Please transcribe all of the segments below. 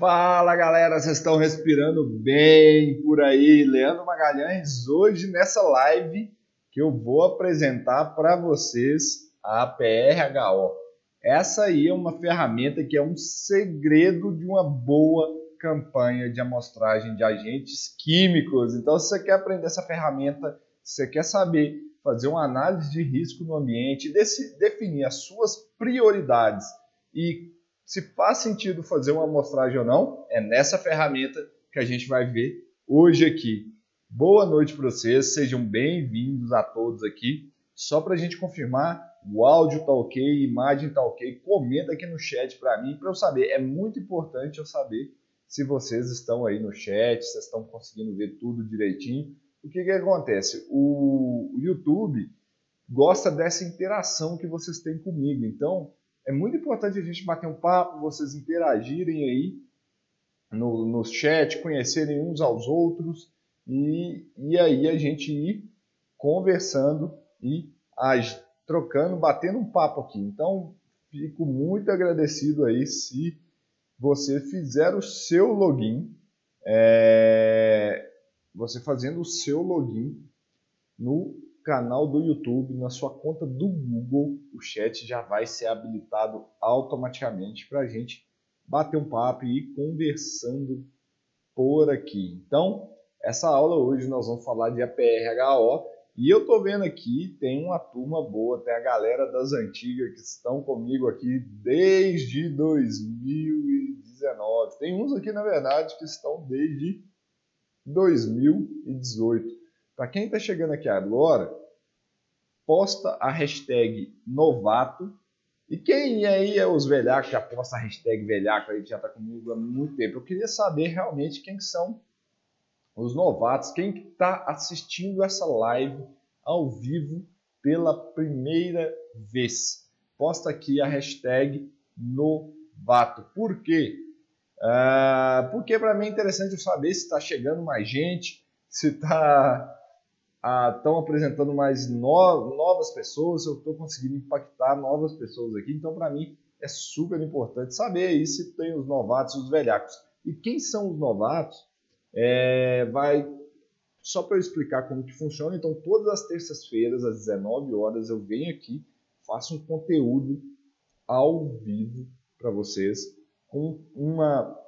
Fala galera, vocês estão respirando bem por aí? Leandro Magalhães, hoje nessa live que eu vou apresentar para vocês a PRHO. Essa aí é uma ferramenta que é um segredo de uma boa campanha de amostragem de agentes químicos. Então, se você quer aprender essa ferramenta, se você quer saber fazer uma análise de risco no ambiente, definir as suas prioridades e se faz sentido fazer uma amostragem ou não, é nessa ferramenta que a gente vai ver hoje aqui. Boa noite para vocês, sejam bem-vindos a todos aqui. Só para a gente confirmar, o áudio tá ok, a imagem tá ok, comenta aqui no chat para mim, para eu saber. É muito importante eu saber se vocês estão aí no chat, se estão conseguindo ver tudo direitinho. O que, que acontece? O YouTube gosta dessa interação que vocês têm comigo. Então, é muito importante a gente bater um papo, vocês interagirem aí no, no chat, conhecerem uns aos outros e, e aí a gente ir conversando e trocando, batendo um papo aqui. Então, fico muito agradecido aí se você fizer o seu login, é, você fazendo o seu login no canal do YouTube, na sua conta do Google, o chat já vai ser habilitado automaticamente para a gente bater um papo e ir conversando por aqui. Então, essa aula hoje nós vamos falar de APRHO e eu tô vendo aqui, tem uma turma boa, tem a galera das antigas que estão comigo aqui desde 2019. Tem uns aqui, na verdade, que estão desde 2018. Para quem está chegando aqui agora, posta a hashtag novato. E quem aí é os velhacos já posta a hashtag velhaco aí, que já está comigo há muito tempo? Eu queria saber realmente quem são os novatos, quem está assistindo essa live ao vivo pela primeira vez. Posta aqui a hashtag novato. Por quê? Uh, porque para mim é interessante eu saber se está chegando mais gente, se está estão apresentando mais no, novas pessoas, eu estou conseguindo impactar novas pessoas aqui. Então, para mim, é super importante saber aí se tem os novatos e os velhacos. E quem são os novatos? É, vai só para eu explicar como que funciona. Então, todas as terças-feiras, às 19 horas, eu venho aqui, faço um conteúdo ao vivo para vocês com uma,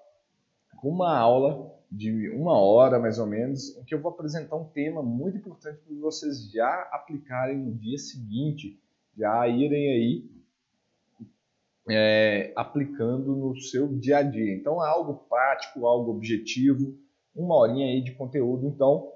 com uma aula de uma hora mais ou menos, em que eu vou apresentar um tema muito importante para vocês já aplicarem no dia seguinte, já irem aí é, aplicando no seu dia a dia. Então é algo prático, algo objetivo, uma horinha aí de conteúdo. Então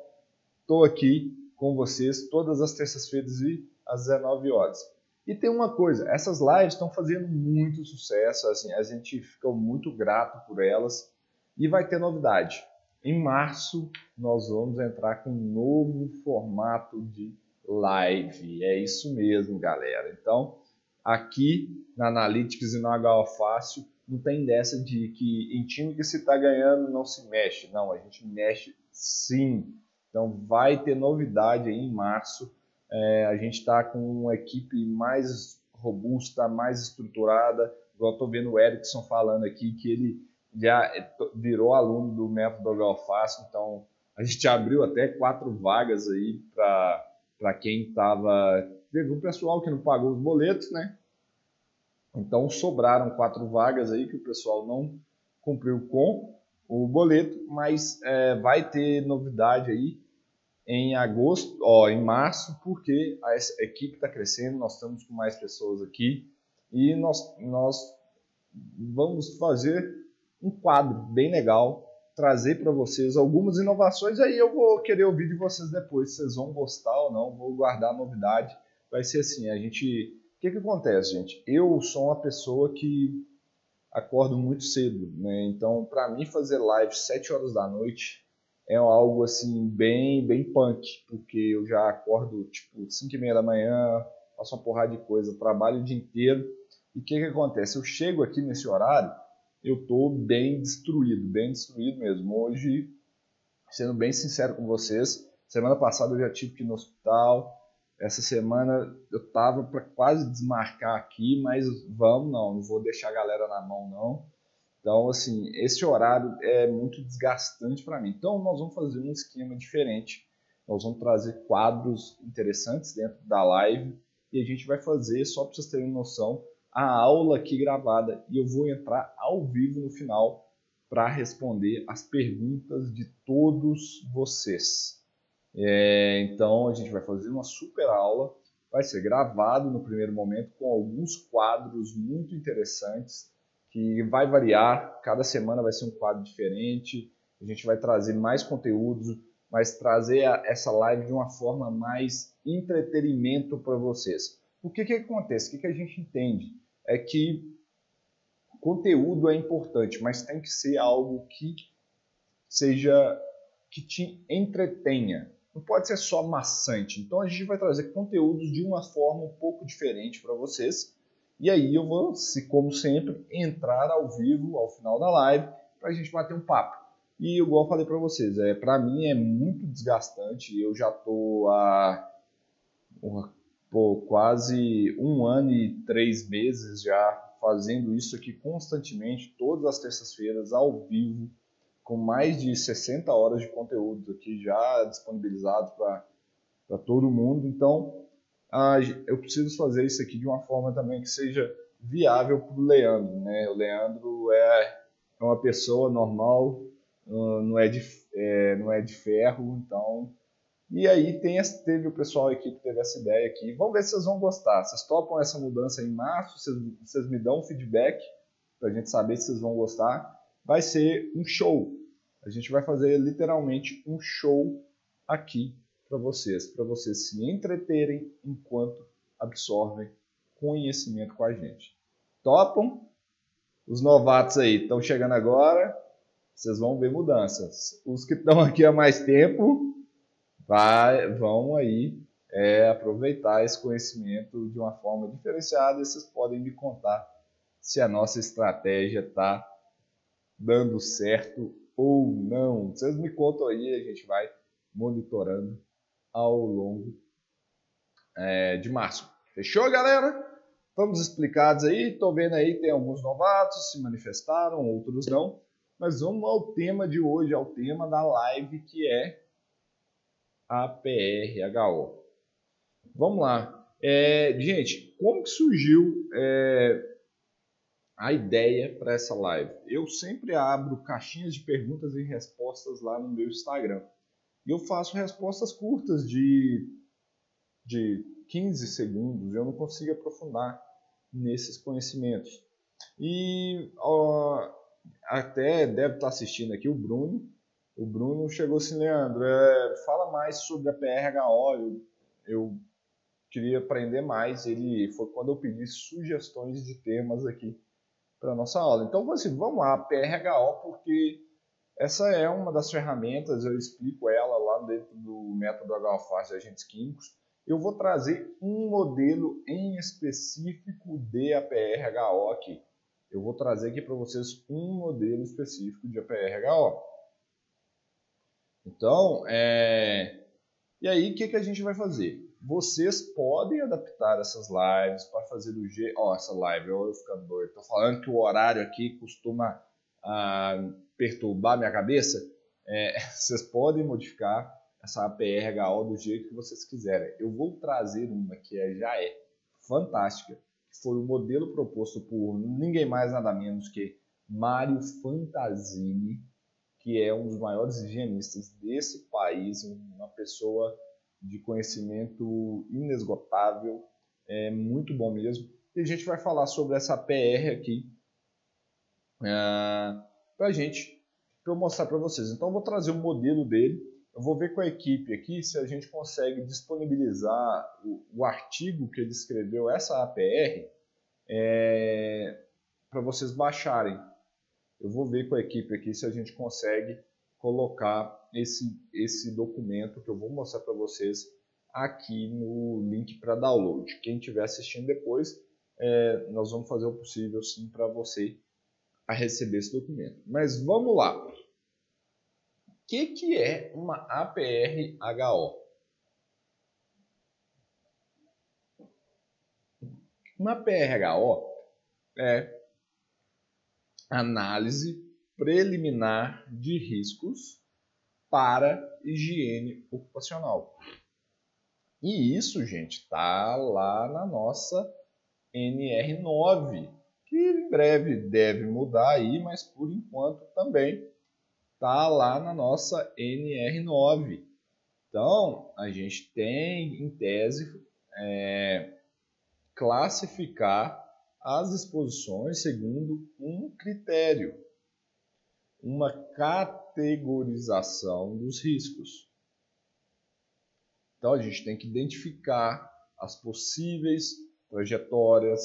estou aqui com vocês todas as terças-feiras e às 19 horas. E tem uma coisa, essas lives estão fazendo muito sucesso, assim, a gente fica muito grato por elas. E vai ter novidade. Em março, nós vamos entrar com um novo formato de live. É isso mesmo, galera. Então, aqui na Analytics e no HO Fácil, não tem dessa de que em time que se está ganhando não se mexe. Não, a gente mexe sim. Então, vai ter novidade aí em março. É, a gente está com uma equipe mais robusta, mais estruturada. Igual estou vendo o Erickson falando aqui que ele já virou aluno do método Galfácio, então a gente abriu até quatro vagas aí para quem estava. Teve um pessoal que não pagou os boletos, né? Então sobraram quatro vagas aí que o pessoal não cumpriu com o boleto, mas é, vai ter novidade aí em agosto, ó, em março, porque a equipe está crescendo, nós estamos com mais pessoas aqui e nós, nós vamos fazer um quadro bem legal, trazer para vocês algumas inovações. Aí eu vou querer ouvir de vocês depois, se vocês vão gostar ou não. Vou guardar a novidade. Vai ser assim: a gente. O que, que acontece, gente? Eu sou uma pessoa que acordo muito cedo, né? Então, para mim, fazer live 7 horas da noite é algo assim, bem, bem punk, porque eu já acordo tipo 5 e meia da manhã, faço uma porrada de coisa, trabalho o dia inteiro. E o que, que acontece? Eu chego aqui nesse horário eu estou bem destruído, bem destruído mesmo. Hoje, sendo bem sincero com vocês, semana passada eu já tive que ir no hospital. Essa semana eu tava para quase desmarcar aqui, mas vamos não, não vou deixar a galera na mão não. Então, assim, esse horário é muito desgastante para mim. Então, nós vamos fazer um esquema diferente. Nós vamos trazer quadros interessantes dentro da live e a gente vai fazer, só para vocês terem noção, a aula aqui gravada e eu vou entrar ao vivo no final para responder as perguntas de todos vocês. É, então, a gente vai fazer uma super aula. Vai ser gravado no primeiro momento com alguns quadros muito interessantes que vai variar, cada semana vai ser um quadro diferente, a gente vai trazer mais conteúdos, mas trazer essa live de uma forma mais entretenimento para vocês. O que, que acontece? O que, que a gente entende? É que conteúdo é importante, mas tem que ser algo que seja que te entretenha. Não pode ser só maçante. Então a gente vai trazer conteúdos de uma forma um pouco diferente para vocês e aí eu vou, se como sempre, entrar ao vivo ao final da live para a gente bater um papo. E igual eu falei para vocês, é, para mim é muito desgastante. Eu já tô há pô, quase um ano e três meses já fazendo isso aqui constantemente, todas as terças-feiras, ao vivo, com mais de 60 horas de conteúdo aqui já disponibilizado para todo mundo. Então, ah, eu preciso fazer isso aqui de uma forma também que seja viável para o Leandro. Né? O Leandro é, é uma pessoa normal, não é de, é, não é de ferro, então. E aí tem, teve o pessoal aqui que teve essa ideia aqui. Vamos ver se vocês vão gostar. Vocês topam essa mudança em março? Vocês, vocês me dão um feedback para a gente saber se vocês vão gostar. Vai ser um show. A gente vai fazer literalmente um show aqui para vocês, para vocês se entreterem enquanto absorvem conhecimento com a gente. Topam? Os novatos aí estão chegando agora, vocês vão ver mudanças. Os que estão aqui há mais tempo vai, vão aí é, aproveitar esse conhecimento de uma forma diferenciada e vocês podem me contar se a nossa estratégia está dando certo ou não. Vocês me contam aí, a gente vai monitorando ao longo é, de março. Fechou, galera? Estamos explicados aí. Estou vendo aí, tem alguns novatos se manifestaram, outros não. Mas vamos ao tema de hoje, ao tema da live que é a PRHO. Vamos lá. É, gente, como que surgiu é, a ideia para essa live? Eu sempre abro caixinhas de perguntas e respostas lá no meu Instagram. E eu faço respostas curtas de, de 15 segundos, eu não consigo aprofundar nesses conhecimentos. E ó, até deve estar assistindo aqui o Bruno. O Bruno chegou assim, Leandro, é, fala mais sobre a PRHO. Eu, eu queria aprender mais. Ele foi quando eu pedi sugestões de temas aqui para nossa aula. Então, assim, vamos lá, PRHO, porque essa é uma das ferramentas, eu explico ela lá dentro do método HFAS de agentes químicos. Eu vou trazer um modelo em específico de APR-HO aqui. Eu vou trazer aqui para vocês um modelo específico de APR-HO. Então, é... e aí o que, que a gente vai fazer? Vocês podem adaptar essas lives para fazer do jeito... Ó, essa live, eu ficando doido. Estou falando que o horário aqui costuma... Ah, perturbar minha cabeça, é, vocês podem modificar essa APR-HO do jeito que vocês quiserem. Eu vou trazer uma que é, já é fantástica, que foi o modelo proposto por ninguém mais nada menos que Mário Fantasini, que é um dos maiores higienistas desse país, uma pessoa de conhecimento inesgotável, é muito bom mesmo. E a gente vai falar sobre essa PR aqui. Uh, para a gente, para eu mostrar para vocês. Então eu vou trazer o modelo dele, eu vou ver com a equipe aqui se a gente consegue disponibilizar o, o artigo que ele escreveu, essa APR, é, para vocês baixarem. Eu vou ver com a equipe aqui se a gente consegue colocar esse, esse documento que eu vou mostrar para vocês aqui no link para download. Quem estiver assistindo depois, é, nós vamos fazer o possível sim para você a receber esse documento. Mas vamos lá. O que, que é uma APR-HO? Uma APR-HO é análise preliminar de riscos para higiene ocupacional. E isso, gente, está lá na nossa NR9, que em breve deve mudar aí, mas por enquanto também está lá na nossa NR9. Então, a gente tem, em tese, é, classificar as exposições segundo um critério, uma categorização dos riscos. Então, a gente tem que identificar as possíveis trajetórias.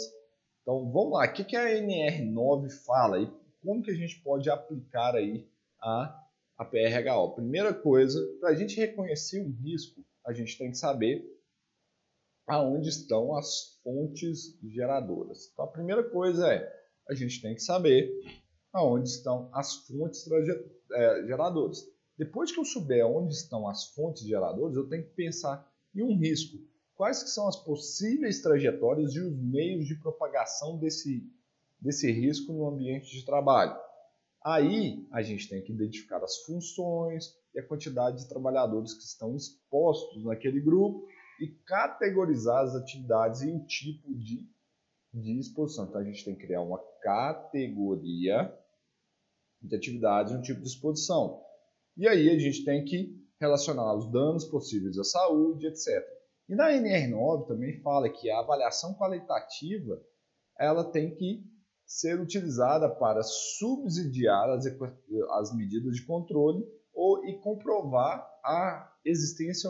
Então, vamos lá, o que a NR9 fala e como que a gente pode aplicar aí a, a PRHO? Primeira coisa, para a gente reconhecer um risco, a gente tem que saber aonde estão as fontes geradoras. Então, a primeira coisa é, a gente tem que saber aonde estão as fontes é, geradoras. Depois que eu souber onde estão as fontes geradoras, eu tenho que pensar em um risco. Quais que são as possíveis trajetórias e os meios de propagação desse, desse risco no ambiente de trabalho? Aí a gente tem que identificar as funções e a quantidade de trabalhadores que estão expostos naquele grupo e categorizar as atividades e o tipo de, de exposição. Então a gente tem que criar uma categoria de atividades e um tipo de exposição. E aí a gente tem que relacionar os danos possíveis à saúde, etc. E na NR9 também fala que a avaliação qualitativa ela tem que ser utilizada para subsidiar as, as medidas de controle ou e comprovar a existência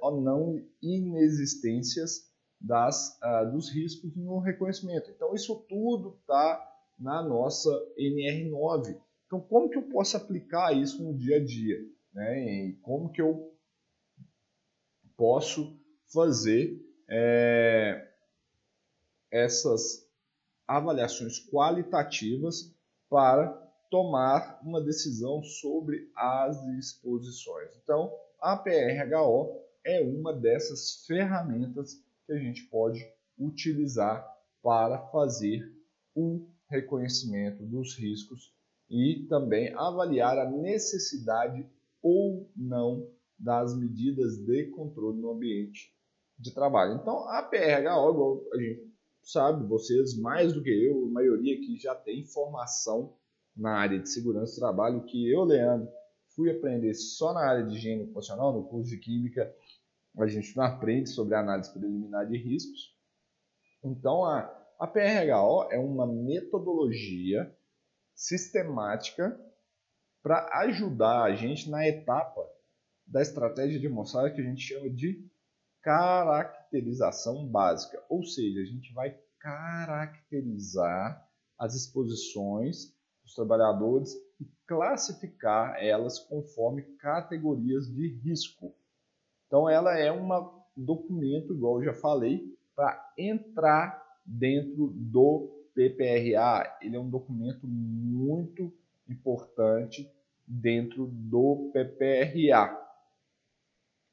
ou não inexistências das, uh, dos riscos no reconhecimento. Então, isso tudo está na nossa NR9. Então, como que eu posso aplicar isso no dia a dia? Né? E como que eu posso fazer é, essas avaliações qualitativas para tomar uma decisão sobre as exposições. Então, a PRHO é uma dessas ferramentas que a gente pode utilizar para fazer o reconhecimento dos riscos e também avaliar a necessidade ou não das medidas de controle no ambiente de trabalho. Então, a PRHO, igual a gente sabe, vocês mais do que eu, a maioria aqui já tem formação na área de segurança do trabalho, que eu, Leandro, fui aprender só na área de higiene ocupacional, no curso de Química, a gente não aprende sobre análise preliminar de riscos. Então, a, a PRHO é uma metodologia sistemática para ajudar a gente na etapa da estratégia de amostragem que a gente chama de caracterização básica. Ou seja, a gente vai caracterizar as exposições dos trabalhadores e classificar elas conforme categorias de risco. Então, ela é um documento, igual eu já falei, para entrar dentro do PPRA. Ele é um documento muito importante dentro do PPRA.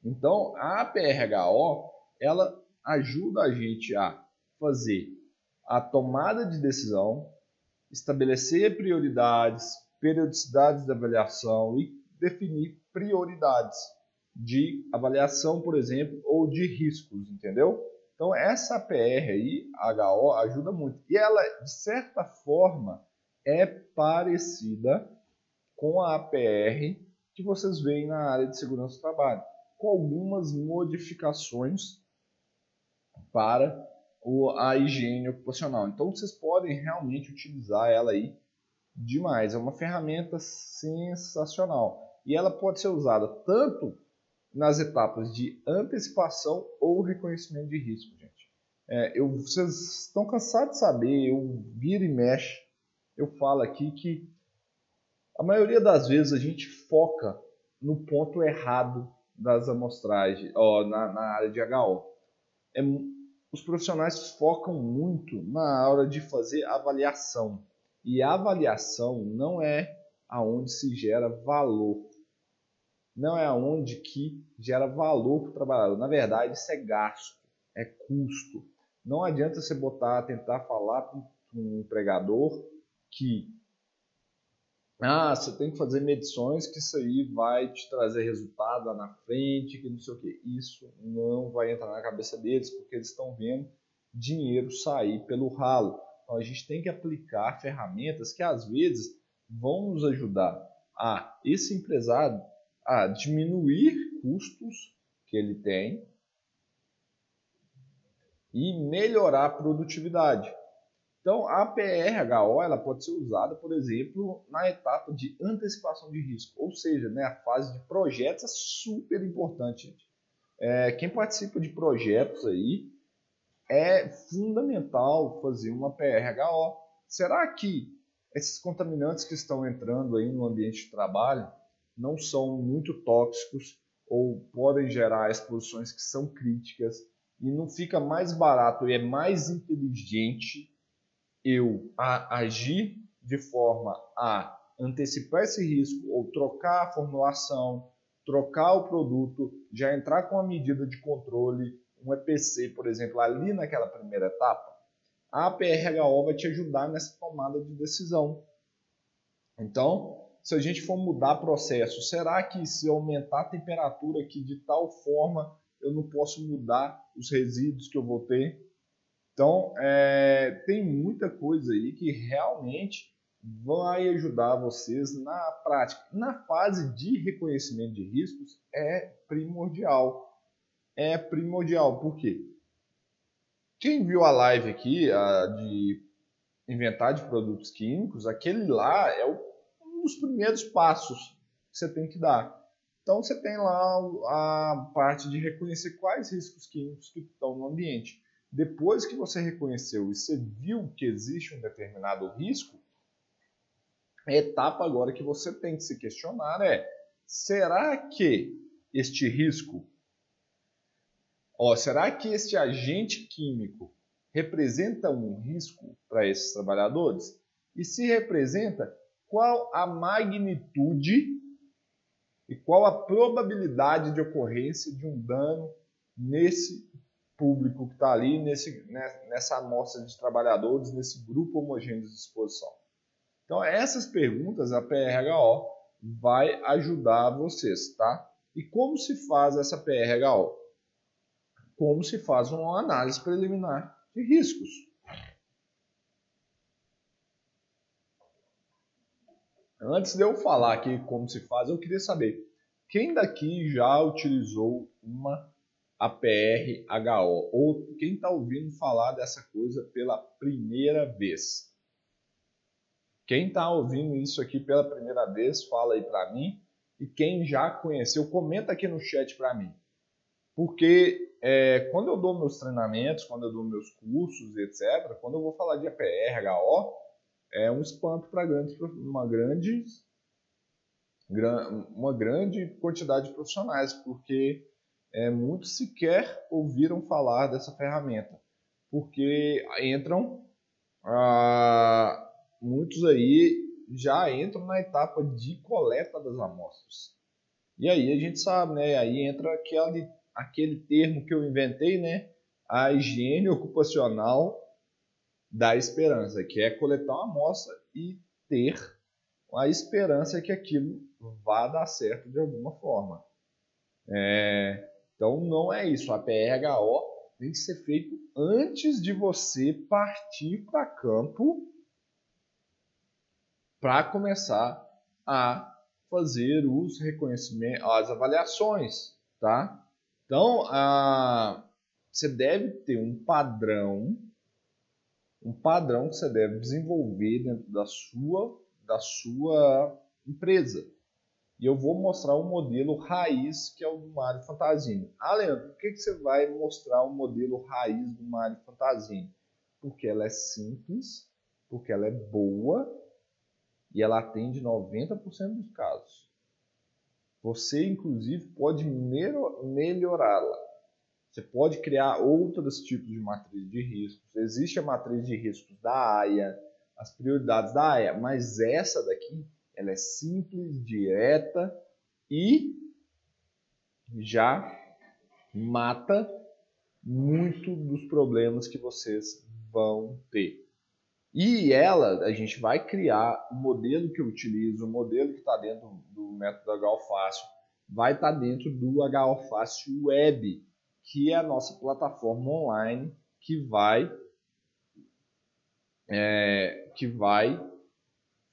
Então, a PRHO, ela ajuda a gente a fazer a tomada de decisão, estabelecer prioridades, periodicidades de avaliação e definir prioridades de avaliação, por exemplo, ou de riscos, entendeu? Então essa PR aí, HO, ajuda muito. E ela, de certa forma, é parecida com a APR que vocês veem na área de segurança do trabalho, com algumas modificações para a higiene ocupacional. Então vocês podem realmente utilizar ela aí demais. É uma ferramenta sensacional. E ela pode ser usada tanto nas etapas de antecipação ou reconhecimento de risco, gente. É, eu, vocês estão cansados de saber, eu viro e mexe, eu falo aqui que a maioria das vezes a gente foca no ponto errado das amostragens, ó, na, na área de HO. É, os profissionais focam muito na hora de fazer avaliação. E a avaliação não é aonde se gera valor. Não é aonde que gera valor para o trabalhador. Na verdade, isso é gasto, é custo. Não adianta você botar, tentar falar para um empregador que ah, você tem que fazer medições que isso aí vai te trazer resultado lá na frente, que não sei o que. Isso não vai entrar na cabeça deles, porque eles estão vendo dinheiro sair pelo ralo. Então a gente tem que aplicar ferramentas que às vezes vão nos ajudar a esse empresário a diminuir custos que ele tem e melhorar a produtividade. Então, a PRHO ela pode ser usada, por exemplo, na etapa de antecipação de risco, ou seja, né, a fase de projetos é super importante. É, quem participa de projetos aí é fundamental fazer uma PRHO. Será que esses contaminantes que estão entrando aí no ambiente de trabalho não são muito tóxicos ou podem gerar exposições que são críticas e não fica mais barato e é mais inteligente eu agir de forma a antecipar esse risco ou trocar a formulação, trocar o produto, já entrar com a medida de controle, um EPC, por exemplo, ali naquela primeira etapa, a PRHO vai te ajudar nessa tomada de decisão. Então, se a gente for mudar processo, será que se aumentar a temperatura aqui de tal forma eu não posso mudar os resíduos que eu vou ter? Então, é, tem muita coisa aí que realmente vai ajudar vocês na prática. Na fase de reconhecimento de riscos é primordial. É primordial, por quê? Quem viu a live aqui a de inventar de produtos químicos, aquele lá é um dos primeiros passos que você tem que dar. Então você tem lá a parte de reconhecer quais riscos químicos que estão no ambiente. Depois que você reconheceu e você viu que existe um determinado risco, a etapa agora que você tem que se questionar é: será que este risco, ó, será que este agente químico representa um risco para esses trabalhadores? E se representa, qual a magnitude e qual a probabilidade de ocorrência de um dano nesse público que está ali nesse, né, nessa amostra de trabalhadores, nesse grupo homogêneo de exposição. Então, essas perguntas a PRHO vai ajudar vocês, tá? E como se faz essa PRHO? Como se faz uma análise preliminar de riscos. Antes de eu falar aqui como se faz, eu queria saber quem daqui já utilizou uma a PRHO, ou quem está ouvindo falar dessa coisa pela primeira vez. Quem está ouvindo isso aqui pela primeira vez, fala aí para mim. E quem já conheceu, comenta aqui no chat para mim. Porque é, quando eu dou meus treinamentos, quando eu dou meus cursos, etc., quando eu vou falar de APR, é um espanto para uma grande, uma grande quantidade de profissionais, porque é, muitos sequer ouviram falar dessa ferramenta, porque entram, ah, muitos aí já entram na etapa de coleta das amostras. E aí a gente sabe, né? Aí entra aquele, aquele termo que eu inventei, né? A higiene ocupacional da esperança, que é coletar uma amostra e ter a esperança que aquilo vá dar certo de alguma forma. É, então não é isso. A PRHO tem que ser feito antes de você partir para campo para começar a fazer os reconhecimentos, as avaliações, tá? Então, a, você deve ter um padrão, um padrão que você deve desenvolver dentro da sua, da sua empresa. E eu vou mostrar o um modelo raiz, que é o do Mario Fantasini. Ah, Leandro, por que, que você vai mostrar o um modelo raiz do Mario Fantasini? Porque ela é simples, porque ela é boa e ela atende 90% dos casos. Você, inclusive, pode melhorá-la. Você pode criar outros tipos de matriz de riscos. Existe a matriz de riscos da AIA, as prioridades da AIA, mas essa daqui ela é simples, direta e já mata muito dos problemas que vocês vão ter. E ela, a gente vai criar o modelo que eu utilizo, o modelo que está dentro do método HOFácil, vai estar tá dentro do HOFácil Web, que é a nossa plataforma online que vai é, que vai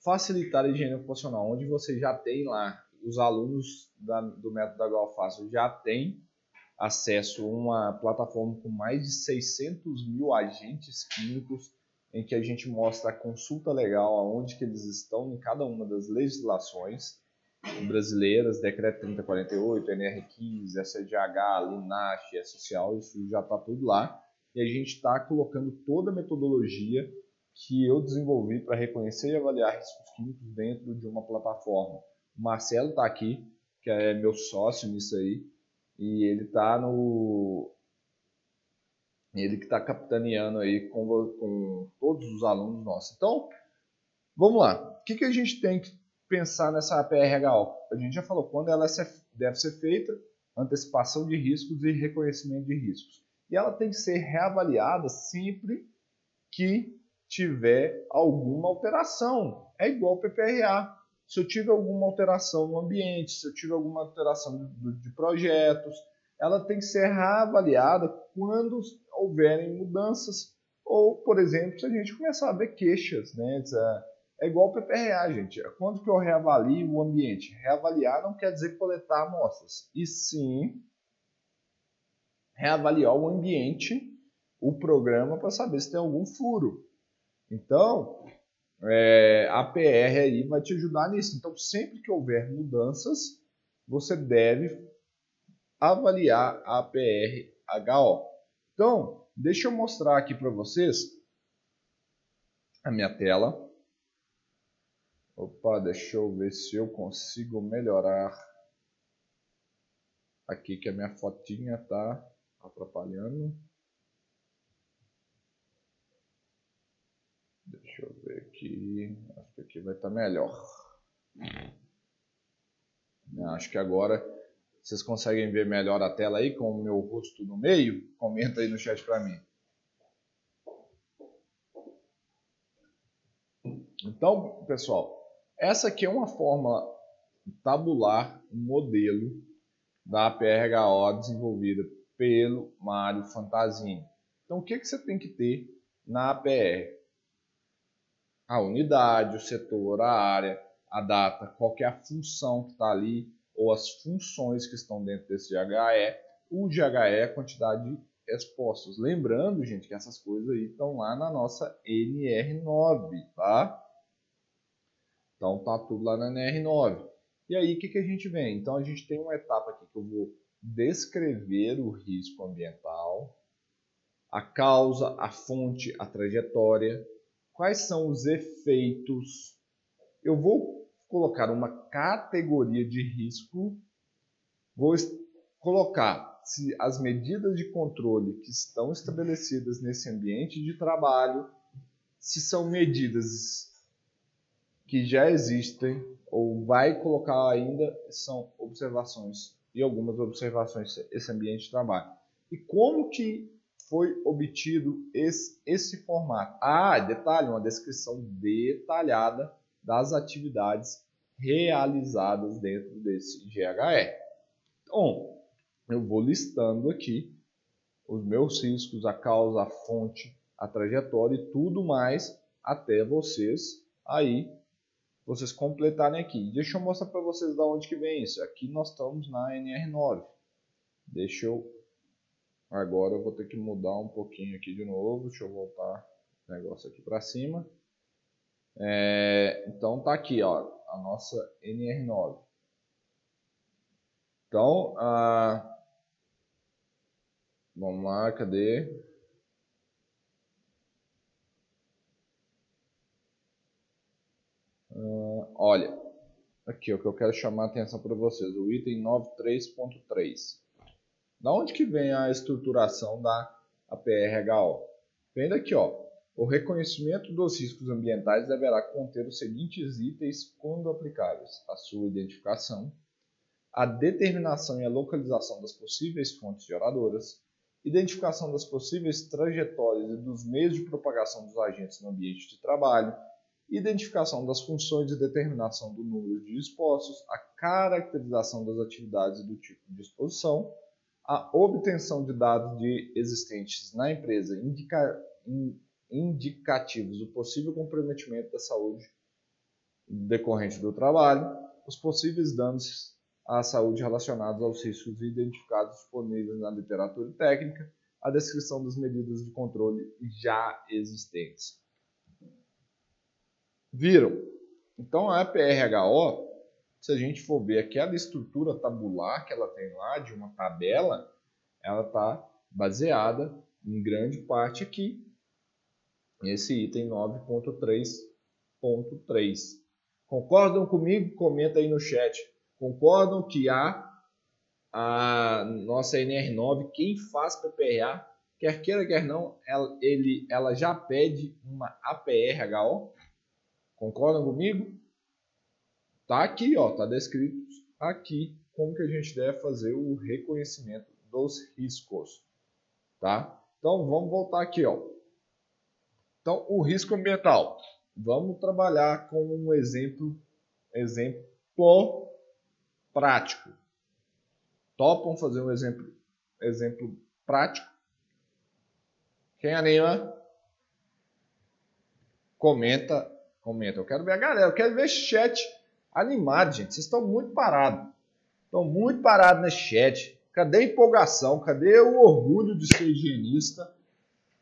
facilitar a higiene ocupacional, onde você já tem lá os alunos da, do método HOFácil já têm acesso a uma plataforma com mais de 600 mil agentes químicos em que a gente mostra a consulta legal, aonde que eles estão em cada uma das legislações brasileiras, Decreto 3048, NR15, SGH, LINASH, é social, isso já está tudo lá. E a gente está colocando toda a metodologia que eu desenvolvi para reconhecer e avaliar riscos químicos dentro de uma plataforma. O Marcelo está aqui, que é meu sócio nisso aí, e ele está no, ele que está capitaneando aí com, com, todos os alunos nossos. Então, vamos lá. O que, que a gente tem que pensar nessa APRHO? A gente já falou quando ela deve ser feita, antecipação de riscos e reconhecimento de riscos. E ela tem que ser reavaliada sempre que tiver alguma alteração. É igual o PPRA. Se eu tiver alguma alteração no ambiente, se eu tiver alguma alteração de projetos, ela tem que ser reavaliada quando houverem mudanças ou, por exemplo, se a gente começar a ver queixas, né? É igual o PPRA, gente. Quando que eu reavalio o ambiente? Reavaliar não quer dizer coletar amostras, e sim reavaliar o ambiente, o programa, para saber se tem algum furo. Então, é, a PR aí vai te ajudar nisso. Então, sempre que houver mudanças, você deve avaliar a PRHO. Então, deixa eu mostrar aqui para vocês a minha tela. Opa, deixa eu ver se eu consigo melhorar aqui que a minha fotinha tá atrapalhando. Deixa eu ver aqui. Acho que aqui vai estar tá melhor. Acho que agora vocês conseguem ver melhor a tela aí com o meu rosto no meio? Comenta aí no chat para mim. Então, pessoal, essa aqui é uma forma tabular, um modelo da APRHO desenvolvida pelo Mário Fantasini. Então, o que, que você tem que ter na APR? A unidade, o setor, a área, a data, qual é a função que está ali, ou as funções que estão dentro desse GHE, o GHE é a quantidade de expostos. Lembrando, gente, que essas coisas aí estão lá na nossa NR9, tá? Então tá tudo lá na NR9. E aí o que, que a gente vem? Então a gente tem uma etapa aqui que eu vou descrever o risco ambiental, a causa, a fonte, a trajetória, quais são os efeitos. Eu vou colocar uma categoria de risco, vou colocar se as medidas de controle que estão estabelecidas nesse ambiente de trabalho, se são medidas que já existem ou vai colocar ainda, são observações e algumas observações esse ambiente de trabalho. E como que foi obtido esse, esse formato? Ah, detalhe, uma descrição detalhada das atividades realizadas dentro desse GHE. Então, eu vou listando aqui os meus riscos, a causa, a fonte, a trajetória e tudo mais até vocês aí vocês completarem aqui. Deixa eu mostrar para vocês da onde que vem isso. Aqui nós estamos na NR9. Deixa eu agora eu vou ter que mudar um pouquinho aqui de novo. Deixa eu voltar o negócio aqui para cima. É, então tá aqui, ó, a nossa NR9. Então, ah, vamos lá, cadê? Ah, olha, aqui o que eu quero chamar a atenção para vocês, o item 93.3. Da onde que vem a estruturação da APRHO? Vem daqui, ó, o reconhecimento dos riscos ambientais deverá conter os seguintes itens quando aplicáveis: a sua identificação, a determinação e a localização das possíveis fontes geradoras, identificação das possíveis trajetórias e dos meios de propagação dos agentes no ambiente de trabalho, identificação das funções e determinação do número de expostos, a caracterização das atividades e do tipo de exposição, a obtenção de dados de existentes na empresa indica, indicativos do possível comprometimento da saúde decorrente do trabalho, os possíveis danos à saúde relacionados aos riscos identificados disponíveis na literatura técnica, a descrição das medidas de controle já existentes. Viram? Então a PRHO, se a gente for ver aquela estrutura tabular que ela tem lá de uma tabela, ela está baseada em grande parte aqui nesse item 9.3.3. Concordam comigo? Comenta aí no chat concordam que a, a nossa NR9, quem faz PPRA, quer queira, quer não, ela, ele, ela já pede uma APR-HO? Concordam comigo? Tá aqui, ó, tá descrito aqui como que a gente deve fazer o reconhecimento dos riscos, tá? Então vamos voltar aqui, ó. Então o risco ambiental, vamos trabalhar com um exemplo, exemplo prático. Topam fazer um exemplo, exemplo prático? Quem anima? Comenta, comenta. Eu quero ver a galera, eu quero ver chat animado, gente. Vocês estão muito parados. Estão muito parados nesse chat. Cadê a empolgação? Cadê o orgulho de ser higienista?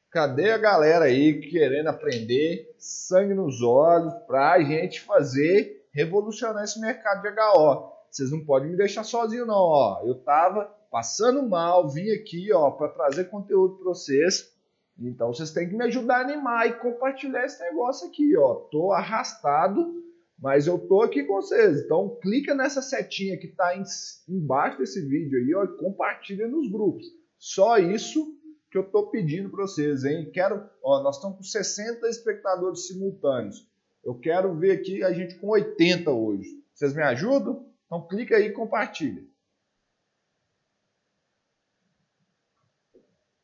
Cadê a galera aí querendo aprender, sangue nos olhos, para a gente fazer revolucionar esse mercado de HO? vocês não podem me deixar sozinho não, ó. Eu tava passando mal, vim aqui, ó, para trazer conteúdo para vocês. Então vocês têm que me ajudar a animar e compartilhar esse negócio aqui, ó. Tô arrastado, mas eu tô aqui com vocês. Então clica nessa setinha que tá em, embaixo desse vídeo aí, ó, e compartilha nos grupos. Só isso que eu tô pedindo para vocês, hein? Quero, ó, nós estamos com 60 espectadores simultâneos. Eu quero ver aqui a gente com 80 hoje. Vocês me ajudam? Então clica aí e compartilha.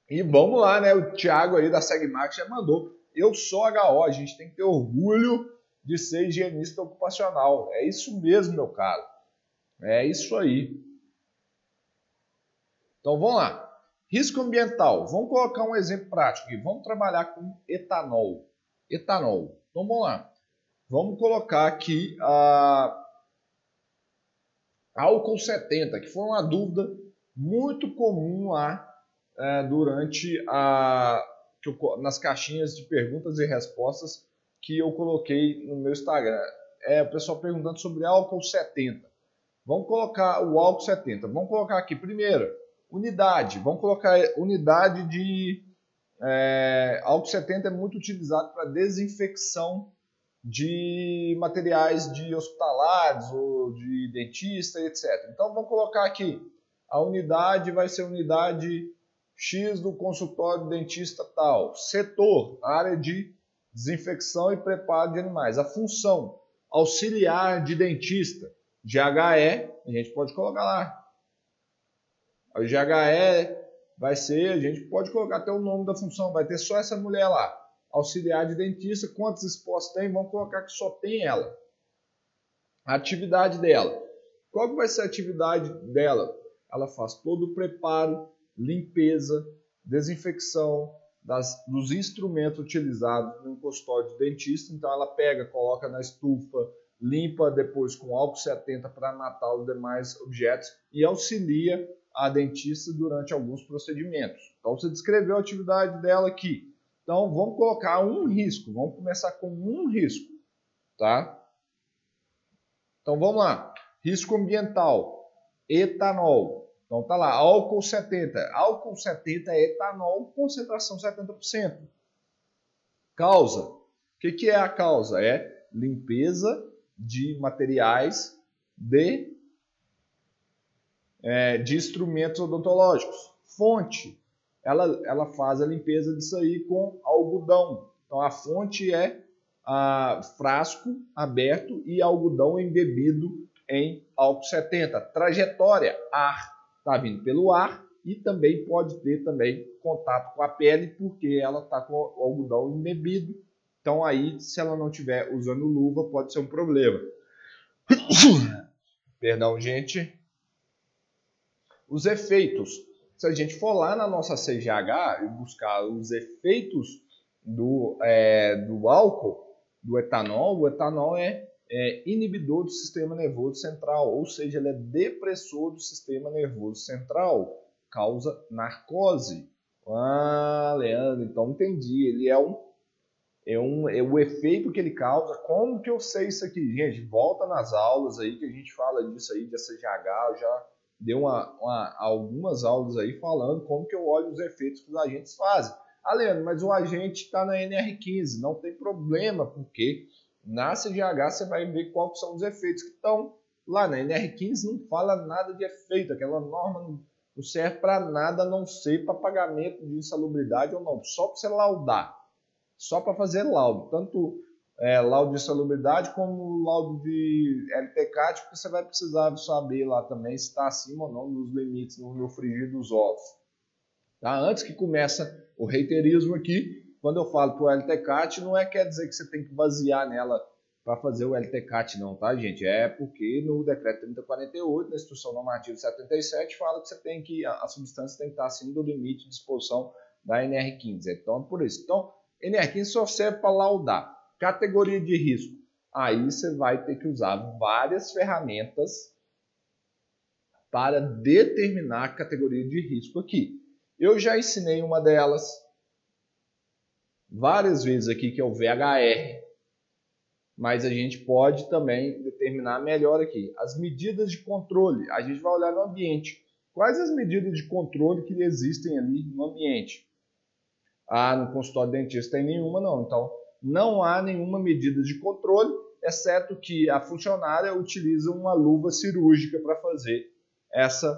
E vamos lá, né? O Thiago aí da Segmax já mandou. Eu sou HO, a gente tem que ter orgulho de ser higienista ocupacional. É isso mesmo, meu caro. É isso aí. Então vamos lá. Risco ambiental. Vamos colocar um exemplo prático aqui. Vamos trabalhar com etanol. Etanol. Então vamos lá. Vamos colocar aqui a álcool 70, que foi uma dúvida muito comum lá é, durante a nas caixinhas de perguntas e respostas que eu coloquei no meu Instagram. É o pessoal perguntando sobre álcool 70. Vamos colocar o álcool 70. Vamos colocar aqui primeiro unidade. Vamos colocar unidade de é, álcool 70 é muito utilizado para desinfecção de materiais de hospitalares ou de dentista, etc. Então vamos colocar aqui, a unidade vai ser unidade X do consultório dentista tal, setor, área de desinfecção e preparo de animais, a função auxiliar de dentista, GHE, a gente pode colocar lá. O GHE vai ser, a gente pode colocar até o nome da função, vai ter só essa mulher lá auxiliar de dentista, quantos expostos tem? Vamos colocar que só tem ela. A atividade dela. Qual que vai ser a atividade dela? Ela faz todo o preparo, limpeza, desinfecção das, dos instrumentos utilizados no consultório de dentista. Então ela pega, coloca na estufa, limpa depois com álcool 70 para matar os demais objetos e auxilia a dentista durante alguns procedimentos. Então você descreveu a atividade dela aqui. Então, vamos colocar um risco. Vamos começar com um risco, tá? Então, vamos lá. Risco ambiental, etanol. Então, tá lá, álcool 70. Álcool 70 é etanol, concentração 70%. Causa. O que, que é a causa? É limpeza de materiais de, é, de instrumentos odontológicos. Fonte ela, ela faz a limpeza disso aí com algodão. Então a fonte é a frasco aberto e algodão embebido em álcool 70. Trajetória, ar. Está vindo pelo ar, e também pode ter também contato com a pele porque ela está com o algodão embebido. Então aí, se ela não estiver usando luva, pode ser um problema. Perdão, gente. Os efeitos. Se a gente for lá na nossa CGH e buscar os efeitos do, é, do álcool, do etanol, o etanol é, é, inibidor do sistema nervoso central, ou seja, ele é depressor do sistema nervoso central, causa narcose. Ah, Leandro, então entendi. Ele é um, é um é o efeito que ele causa. Como que eu sei isso aqui? Gente, volta nas aulas aí que a gente fala disso aí de SGH, eu já deu uma, uma, algumas aulas aí falando como que eu olho os efeitos que os agentes fazem. Ah, Leandro, mas o agente está na NR15, não tem problema, porque na CGH você vai ver quais são os efeitos que estão lá. Na NR15 não fala nada de efeito, aquela norma não serve para nada a não ser para pagamento de insalubridade ou não, só para você laudar, só para fazer laudo, tanto é, laudo de insalubridade como laudo de LTCAT, porque você vai precisar saber lá também se está acima ou não dos limites no frigir dos ovos. Tá? Antes que começa o reiterismo aqui, quando eu falo para o LTCAT, não é quer dizer que você tem que basear nela para fazer o LTCAT não, tá, gente? É porque no decreto 3048, na instrução normativa 77, fala que você tem que a, substância tem que estar acima do limite de disposição da NR15. Então, por isso. Então, NR15 só serve para laudar. Categoria de risco. Aí você vai ter que usar várias ferramentas para determinar a categoria de risco aqui. Eu já ensinei uma delas várias vezes aqui, que é o VHR. Mas a gente pode também determinar melhor aqui. As medidas de controle. A gente vai olhar no ambiente. Quais as medidas de controle que existem ali no ambiente? Ah, no consultório dentista tem nenhuma não. Então, não há nenhuma medida de controle, exceto que a funcionária utiliza uma luva cirúrgica para fazer essa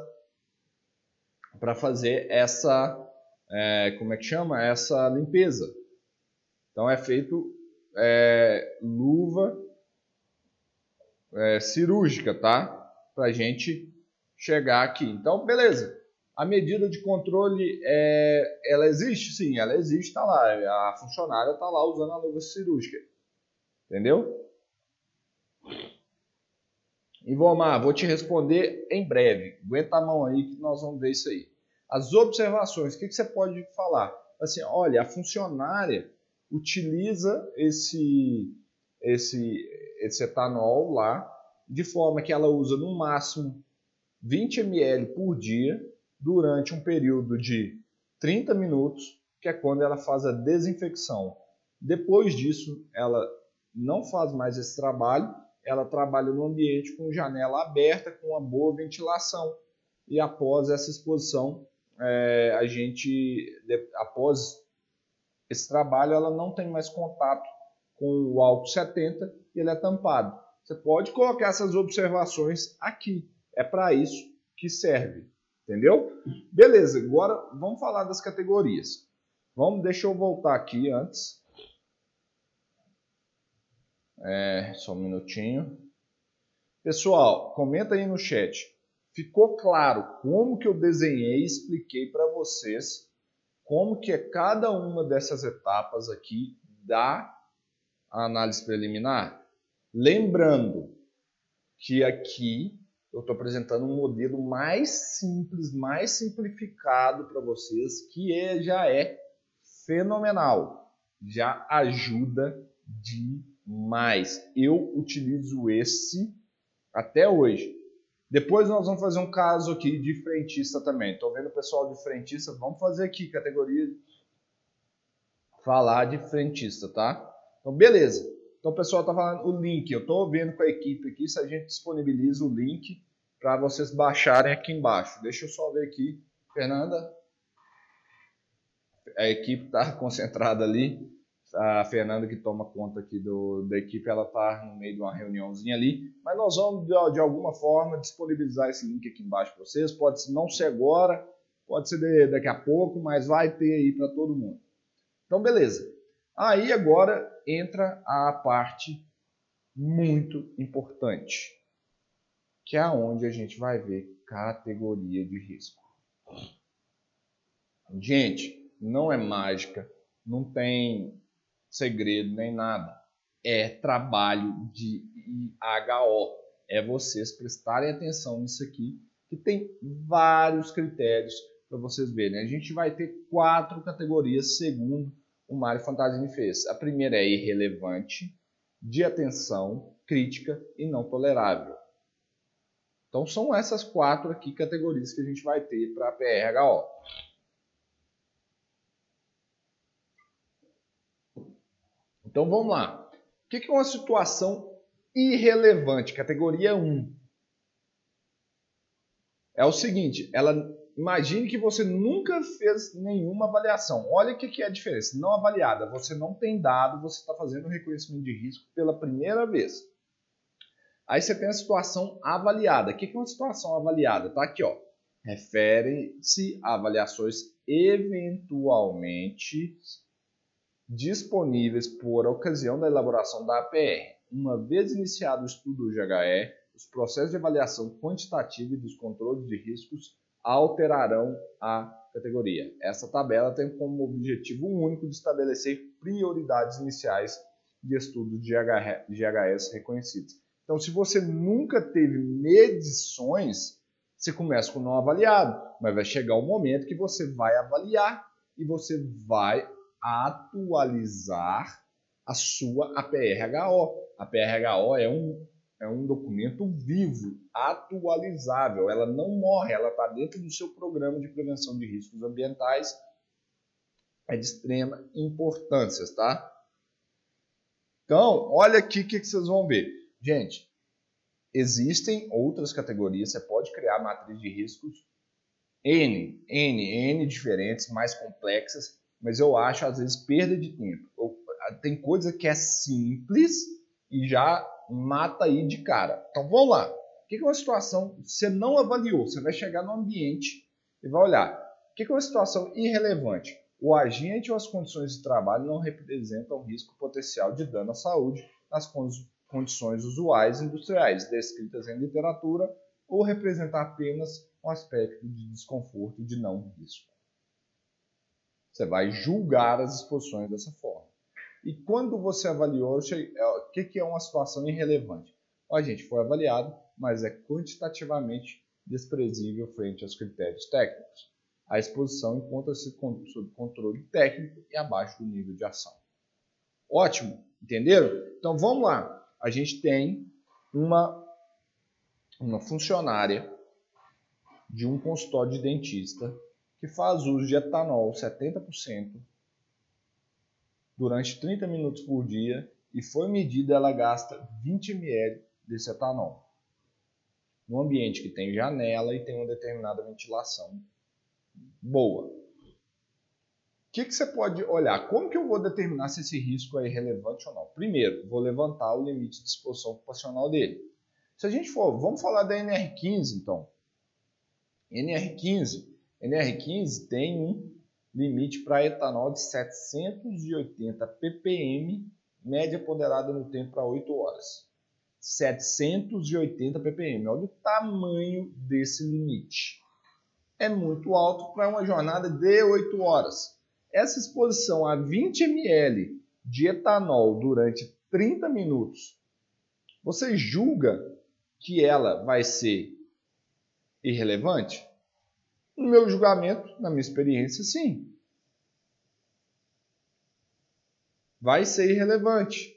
para fazer essa, é, como é que chama? Essa limpeza. Então é feito é, luva é, cirúrgica, tá? Para gente chegar aqui. Então, beleza. A medida de controle, é, ela existe? Sim, ela existe, está lá. A funcionária está lá usando a luva cirúrgica. Entendeu? Ivomar, vou te responder em breve. Aguenta a mão aí que nós vamos ver isso aí. As observações, o que, que você pode falar? Assim, olha, a funcionária utiliza esse, esse, esse etanol lá de forma que ela usa no máximo 20 ml por dia durante um período de 30 minutos, que é quando ela faz a desinfecção. Depois disso, ela não faz mais esse trabalho ela trabalha no ambiente com janela aberta, com uma boa ventilação. E após essa exposição, é, a gente, após esse trabalho, ela não tem mais contato com o álcool 70 e ele é tampado. Você pode colocar essas observações aqui. É para isso que serve. Entendeu? Beleza, agora vamos falar das categorias. Vamos, deixa eu voltar aqui antes. É, só um minutinho. Pessoal, comenta aí no chat. Ficou claro como que eu desenhei e expliquei para vocês como que é cada uma dessas etapas aqui da análise preliminar? Lembrando que aqui eu estou apresentando um modelo mais simples, mais simplificado para vocês, que é, já é fenomenal, já ajuda de mas eu utilizo esse até hoje. Depois nós vamos fazer um caso aqui de frentista também. Estou vendo o pessoal de frentista, vamos fazer aqui categoria falar de frentista, tá? Então beleza. Então o pessoal está falando o link. Eu estou vendo com a equipe aqui se a gente disponibiliza o link para vocês baixarem aqui embaixo. Deixa eu só ver aqui, Fernanda. A equipe está concentrada ali a Fernanda que toma conta aqui do, da equipe, ela está no meio de uma reuniãozinha ali, mas nós vamos de, de alguma forma disponibilizar esse link aqui embaixo para vocês, pode não ser agora, pode ser de, daqui a pouco, mas vai ter aí para todo mundo. Então beleza, aí agora entra a parte muito importante, que é onde a gente vai ver categoria de risco. Gente, não é mágica, não tem segredo nem nada. É trabalho de IHO. É vocês prestarem atenção nisso aqui, que tem vários critérios para vocês verem. A gente vai ter quatro categorias segundo o Mário Fantasini fez. A primeira é irrelevante, de atenção, crítica e não tolerável. Então são essas quatro aqui categorias que a gente vai ter para PRHO. Então vamos lá. O que é uma situação irrelevante? Categoria 1. É o seguinte, ela imagine que você nunca fez nenhuma avaliação. Olha o que é a diferença. Não avaliada, você não tem dado, você está fazendo reconhecimento de risco pela primeira vez. Aí você tem a situação avaliada. O que é uma situação avaliada? Está aqui, ó. Refere-se a avaliações eventualmente disponíveis por ocasião da elaboração da APR. Uma vez iniciado o estudo do GHE, os processos de avaliação quantitativa e dos controles de riscos alterarão a categoria. Essa tabela tem como objetivo único de estabelecer prioridades iniciais de estudos de GHS reconhecidos. Então, se você nunca teve medições, você começa com não avaliado, mas vai chegar um momento que você vai avaliar e você vai atualizar a sua APRHO. A PRHO é um, é um documento vivo, atualizável. Ela não morre, ela está dentro do seu programa de prevenção de riscos ambientais. É de extrema importância, tá? Então, olha aqui o que, que vocês vão ver. Gente, existem outras categorias, você pode criar matriz de riscos N, N, N diferentes, mais complexas, mas eu acho às vezes perda de tempo. Tem coisa que é simples e já mata aí de cara. Então vamos lá. O que é uma situação você não avaliou? Você vai chegar no ambiente e vai olhar. O que é uma situação irrelevante? O agente ou as condições de trabalho não representam risco potencial de dano à saúde nas condições usuais industriais descritas em literatura ou representar apenas um aspecto de desconforto de não risco. Você vai julgar as exposições dessa forma. E quando você avaliou, é, o que é uma situação irrelevante? A gente foi avaliado, mas é quantitativamente desprezível frente aos critérios técnicos. A exposição encontra-se sob controle técnico e abaixo do nível de ação. Ótimo, entenderam? Então vamos lá. A gente tem uma, uma funcionária de um consultório de dentista que faz uso de etanol 70% durante 30 minutos por dia e foi medida ela gasta 20 ml desse etanol. Num ambiente que tem janela e tem uma determinada ventilação boa. Que, que você pode olhar? Como que eu vou determinar se esse risco é relevante ou não? Primeiro, vou levantar o limite de exposição ocupacional dele. Se a gente for, vamos falar da NR15 então. NR15 NR15 tem um limite para etanol de 780 ppm, média ponderada no tempo para 8 horas. 780 ppm. Olha o tamanho desse limite. É muito alto para uma jornada de 8 horas. Essa exposição a 20 ml de etanol durante 30 minutos, você julga que ela vai ser irrelevante? No meu julgamento, na minha experiência, sim. Vai ser irrelevante.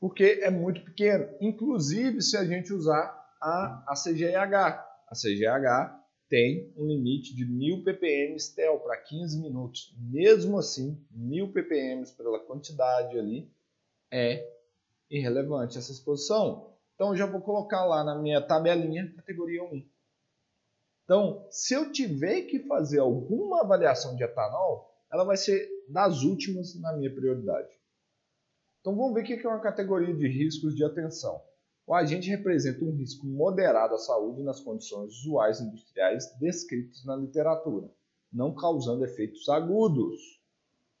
Porque é muito pequeno. Inclusive, se a gente usar a, a CGH. A CGH tem um limite de 1000 ppm STEL para 15 minutos. Mesmo assim, 1000 ppm pela quantidade ali é irrelevante essa exposição. Então, eu já vou colocar lá na minha tabelinha categoria 1. Então, se eu tiver que fazer alguma avaliação de etanol, ela vai ser das últimas na minha prioridade. Então, vamos ver o que é uma categoria de riscos de atenção. O agente representa um risco moderado à saúde nas condições usuais industriais descritas na literatura, não causando efeitos agudos.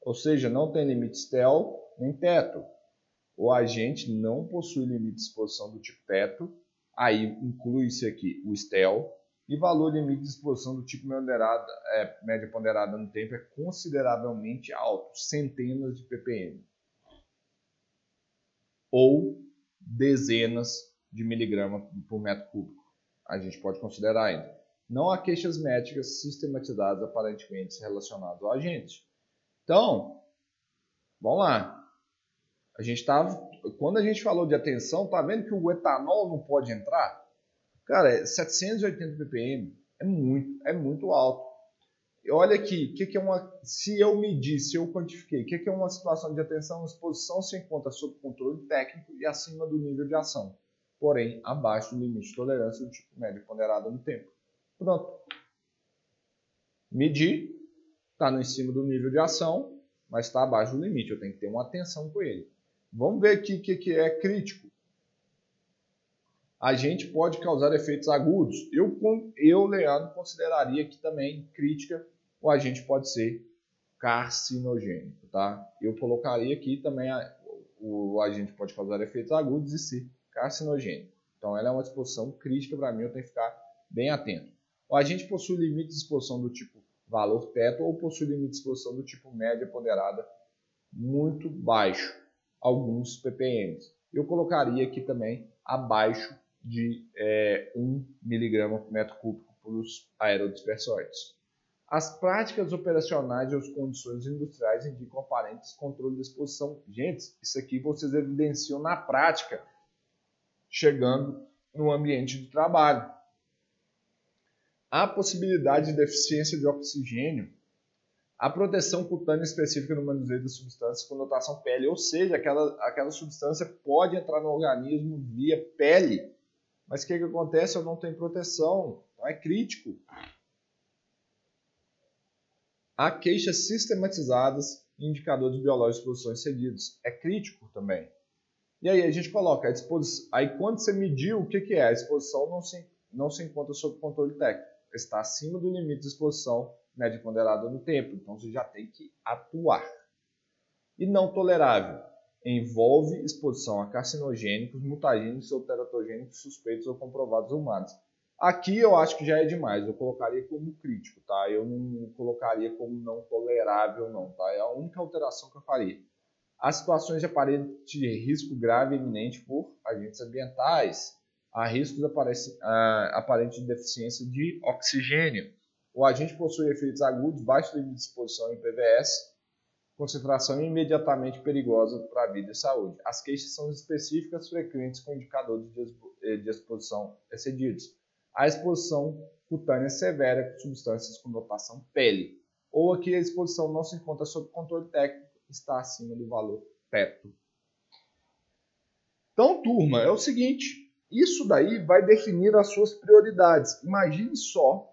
Ou seja, não tem limite STEL nem teto o agente não possui limite de exposição do tipo teto, aí inclui-se aqui o STEL, e valor limite de exposição do tipo moderada, é, média ponderada no tempo é consideravelmente alto, centenas de ppm. Ou dezenas de miligrama por metro cúbico. A gente pode considerar ainda. Não há queixas médicas sistematizadas aparentemente relacionadas ao agente. Então, vamos lá. A gente tava, quando a gente falou de atenção, tá vendo que o etanol não pode entrar? Cara, 780 é ppm é muito, é muito alto. Olha aqui, que que é uma, se eu medir, se eu quantifiquei, o que, que é uma situação de atenção? Exposição se encontra sob controle técnico e acima do nível de ação, porém abaixo do limite de tolerância do tipo médio ponderado no tempo. Pronto. Medir, está em cima do nível de ação, mas está abaixo do limite. Eu tenho que ter uma atenção com ele. Vamos ver aqui o que, que é crítico a gente pode causar efeitos agudos. Eu, eu Leandro, consideraria que também crítica o agente pode ser carcinogênico, tá? Eu colocaria aqui também a, o agente pode causar efeitos agudos e ser carcinogênico. Então, ela é uma exposição crítica para mim, eu tenho que ficar bem atento. O agente possui limite de exposição do tipo valor teto ou possui limite de exposição do tipo média ponderada muito baixo, alguns ppm. Eu colocaria aqui também abaixo de é, 1 mg por metro cúbico para os aerodispersóides. As práticas operacionais e as condições industriais indicam aparentes controle de exposição. Gente, isso aqui vocês evidenciam na prática, chegando no ambiente de trabalho. Há possibilidade de deficiência de oxigênio, a proteção cutânea específica no manuseio das substâncias com notação pele, ou seja, aquela, aquela substância pode entrar no organismo via pele mas o que, que acontece? Eu não tenho proteção, então é crítico. Há queixas sistematizadas em indicadores biológicos de exposições cedidos. É crítico também. E aí a gente coloca a disposição. Aí quando você mediu, o que, que é? A exposição não se, não se encontra sob controle técnico. Está acima do limite de exposição média ponderada no tempo. Então você já tem que atuar. E não tolerável envolve exposição a carcinogênicos, mutagênicos ou teratogênicos suspeitos ou comprovados humanos. Aqui eu acho que já é demais, eu colocaria como crítico, tá? Eu não colocaria como não tolerável, não, tá? É a única alteração que eu faria. As situações de aparente risco grave eminente por agentes ambientais, há riscos aparente, aparente de deficiência de oxigênio. O agente possui efeitos agudos, baixo de exposição em PVS, concentração imediatamente perigosa para a vida e saúde. As queixas são específicas frequentes com indicadores eh, de exposição excedidos. A exposição cutânea severa com substâncias com notação pele, ou aqui a exposição não se encontra sob controle técnico, está acima do valor teto. Então, turma, é o seguinte, isso daí vai definir as suas prioridades. Imagine só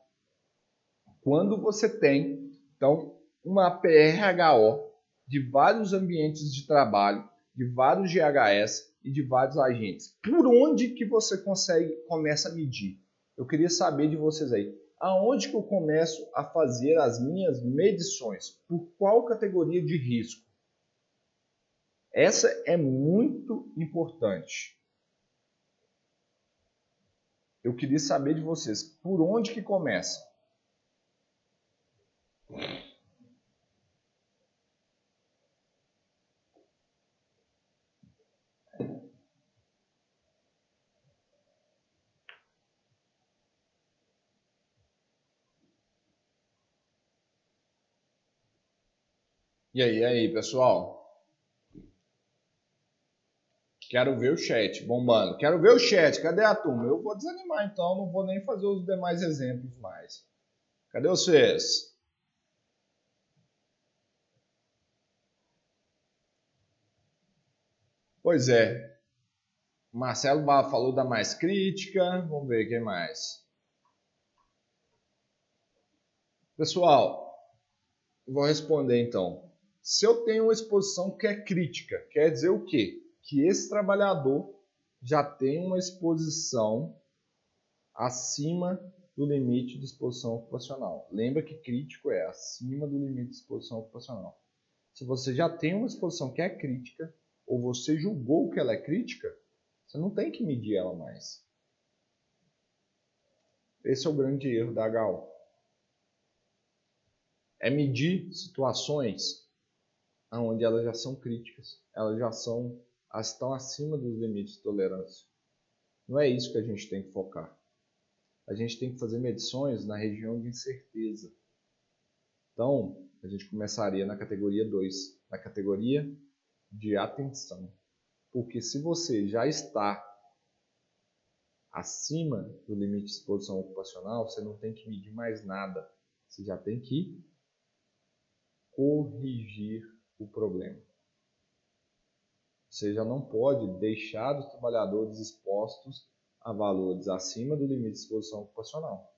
quando você tem, então, uma PRHO de vários ambientes de trabalho, de vários GHS e de vários agentes. Por onde que você consegue começa a medir? Eu queria saber de vocês aí. Aonde que eu começo a fazer as minhas medições? Por qual categoria de risco? Essa é muito importante. Eu queria saber de vocês, por onde que começa? E aí, aí, pessoal? Quero ver o chat bombando. Quero ver o chat. Cadê a turma? Eu vou desanimar, então. Não vou nem fazer os demais exemplos mais. Cadê vocês? Pois é. Marcelo falou da mais crítica. Vamos ver quem mais. Pessoal, vou responder então. Se eu tenho uma exposição que é crítica, quer dizer o quê? Que esse trabalhador já tem uma exposição acima do limite de exposição ocupacional. Lembra que crítico é acima do limite de exposição ocupacional. Se você já tem uma exposição que é crítica, ou você julgou que ela é crítica, você não tem que medir ela mais. Esse é o grande erro da HO. É medir situações onde elas já são críticas, elas já são, elas estão acima dos limites de tolerância. Não é isso que a gente tem que focar. A gente tem que fazer medições na região de incerteza. Então, a gente começaria na categoria 2, na categoria de atenção. Porque se você já está acima do limite de exposição ocupacional, você não tem que medir mais nada. Você já tem que corrigir o problema. Você já não pode deixar os trabalhadores expostos a valores acima do limite de exposição ocupacional.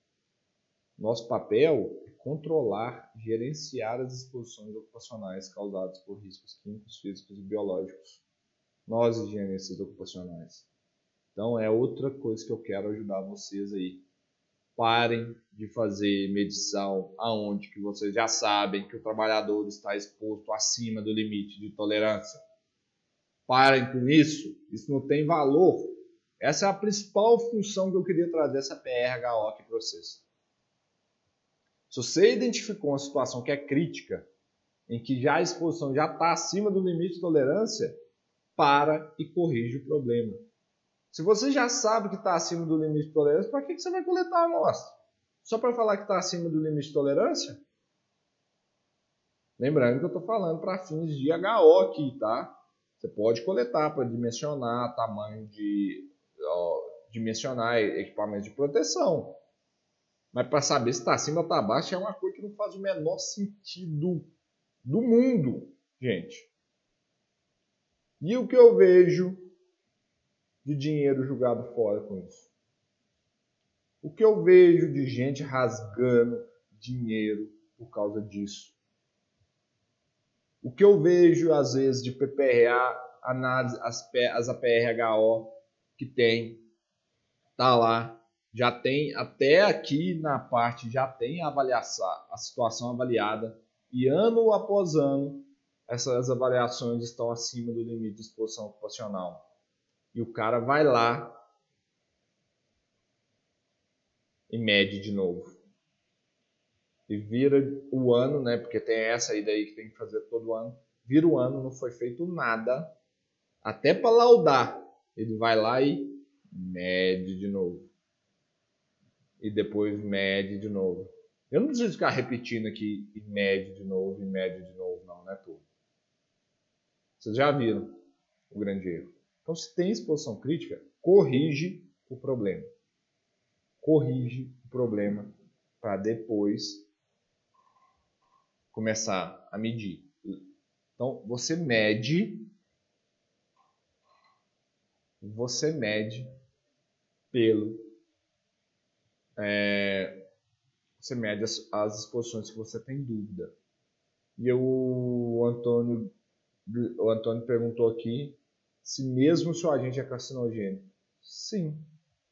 Nosso papel é controlar, gerenciar as exposições ocupacionais causadas por riscos químicos, físicos e biológicos. Nós, higienistas ocupacionais. Então, é outra coisa que eu quero ajudar vocês aí. Parem de fazer medição aonde que vocês já sabem que o trabalhador está exposto acima do limite de tolerância. Parem com isso. Isso não tem valor. Essa é a principal função que eu queria trazer essa PRHO aqui para vocês. Se você identificou uma situação que é crítica, em que já a exposição já está acima do limite de tolerância, para e corrige o problema. Se você já sabe que está acima do limite de tolerância, para que, que você vai coletar a amostra? Só para falar que está acima do limite de tolerância? Lembrando que eu estou falando para fins de HO aqui, tá? Você pode coletar para dimensionar tamanho de. Ó, dimensionar equipamentos de proteção. Mas para saber se está acima ou está abaixo é uma coisa que não faz o menor sentido do mundo, gente. E o que eu vejo de dinheiro jogado fora com isso? O que eu vejo de gente rasgando dinheiro por causa disso? O que eu vejo às vezes de PPRA, análise, as, as APRHO que tem, tá lá, já tem até aqui na parte já tem a avaliação, a situação avaliada e ano após ano essas avaliações estão acima do limite de exposição ocupacional. E o cara vai lá e mede de novo. E vira o ano, né? Porque tem essa aí daí que tem que fazer todo ano. Vira o ano, não foi feito nada. Até para laudar. Ele vai lá e mede de novo. E depois mede de novo. Eu não preciso ficar repetindo aqui e mede de novo, e mede de novo, não, não é tudo. Vocês já viram o grande erro. Então, se tem exposição crítica, corrige o problema. Corrige o problema para depois começar a medir. Então, você mede você mede pelo é, você mede as, as exposições que você tem dúvida. E eu, o Antônio o Antônio perguntou aqui se mesmo se o agente é carcinogênico. Sim.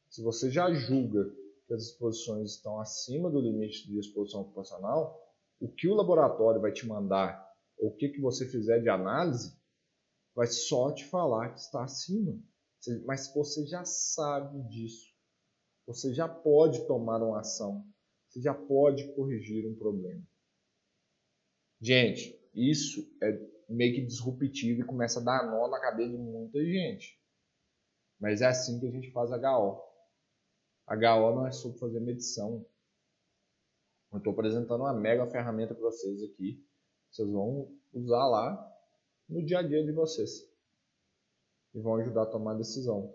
Se você já julga que as exposições estão acima do limite de exposição ocupacional, o que o laboratório vai te mandar, ou o que, que você fizer de análise, vai só te falar que está acima. Mas você já sabe disso. Você já pode tomar uma ação. Você já pode corrigir um problema. Gente, isso é meio que disruptivo e começa a dar nó na cabeça de muita gente. Mas é assim que a gente faz HO. HO não é sobre fazer medição. Eu estou apresentando uma mega ferramenta para vocês aqui. Vocês vão usar lá no dia a dia de vocês. E vão ajudar a tomar a decisão.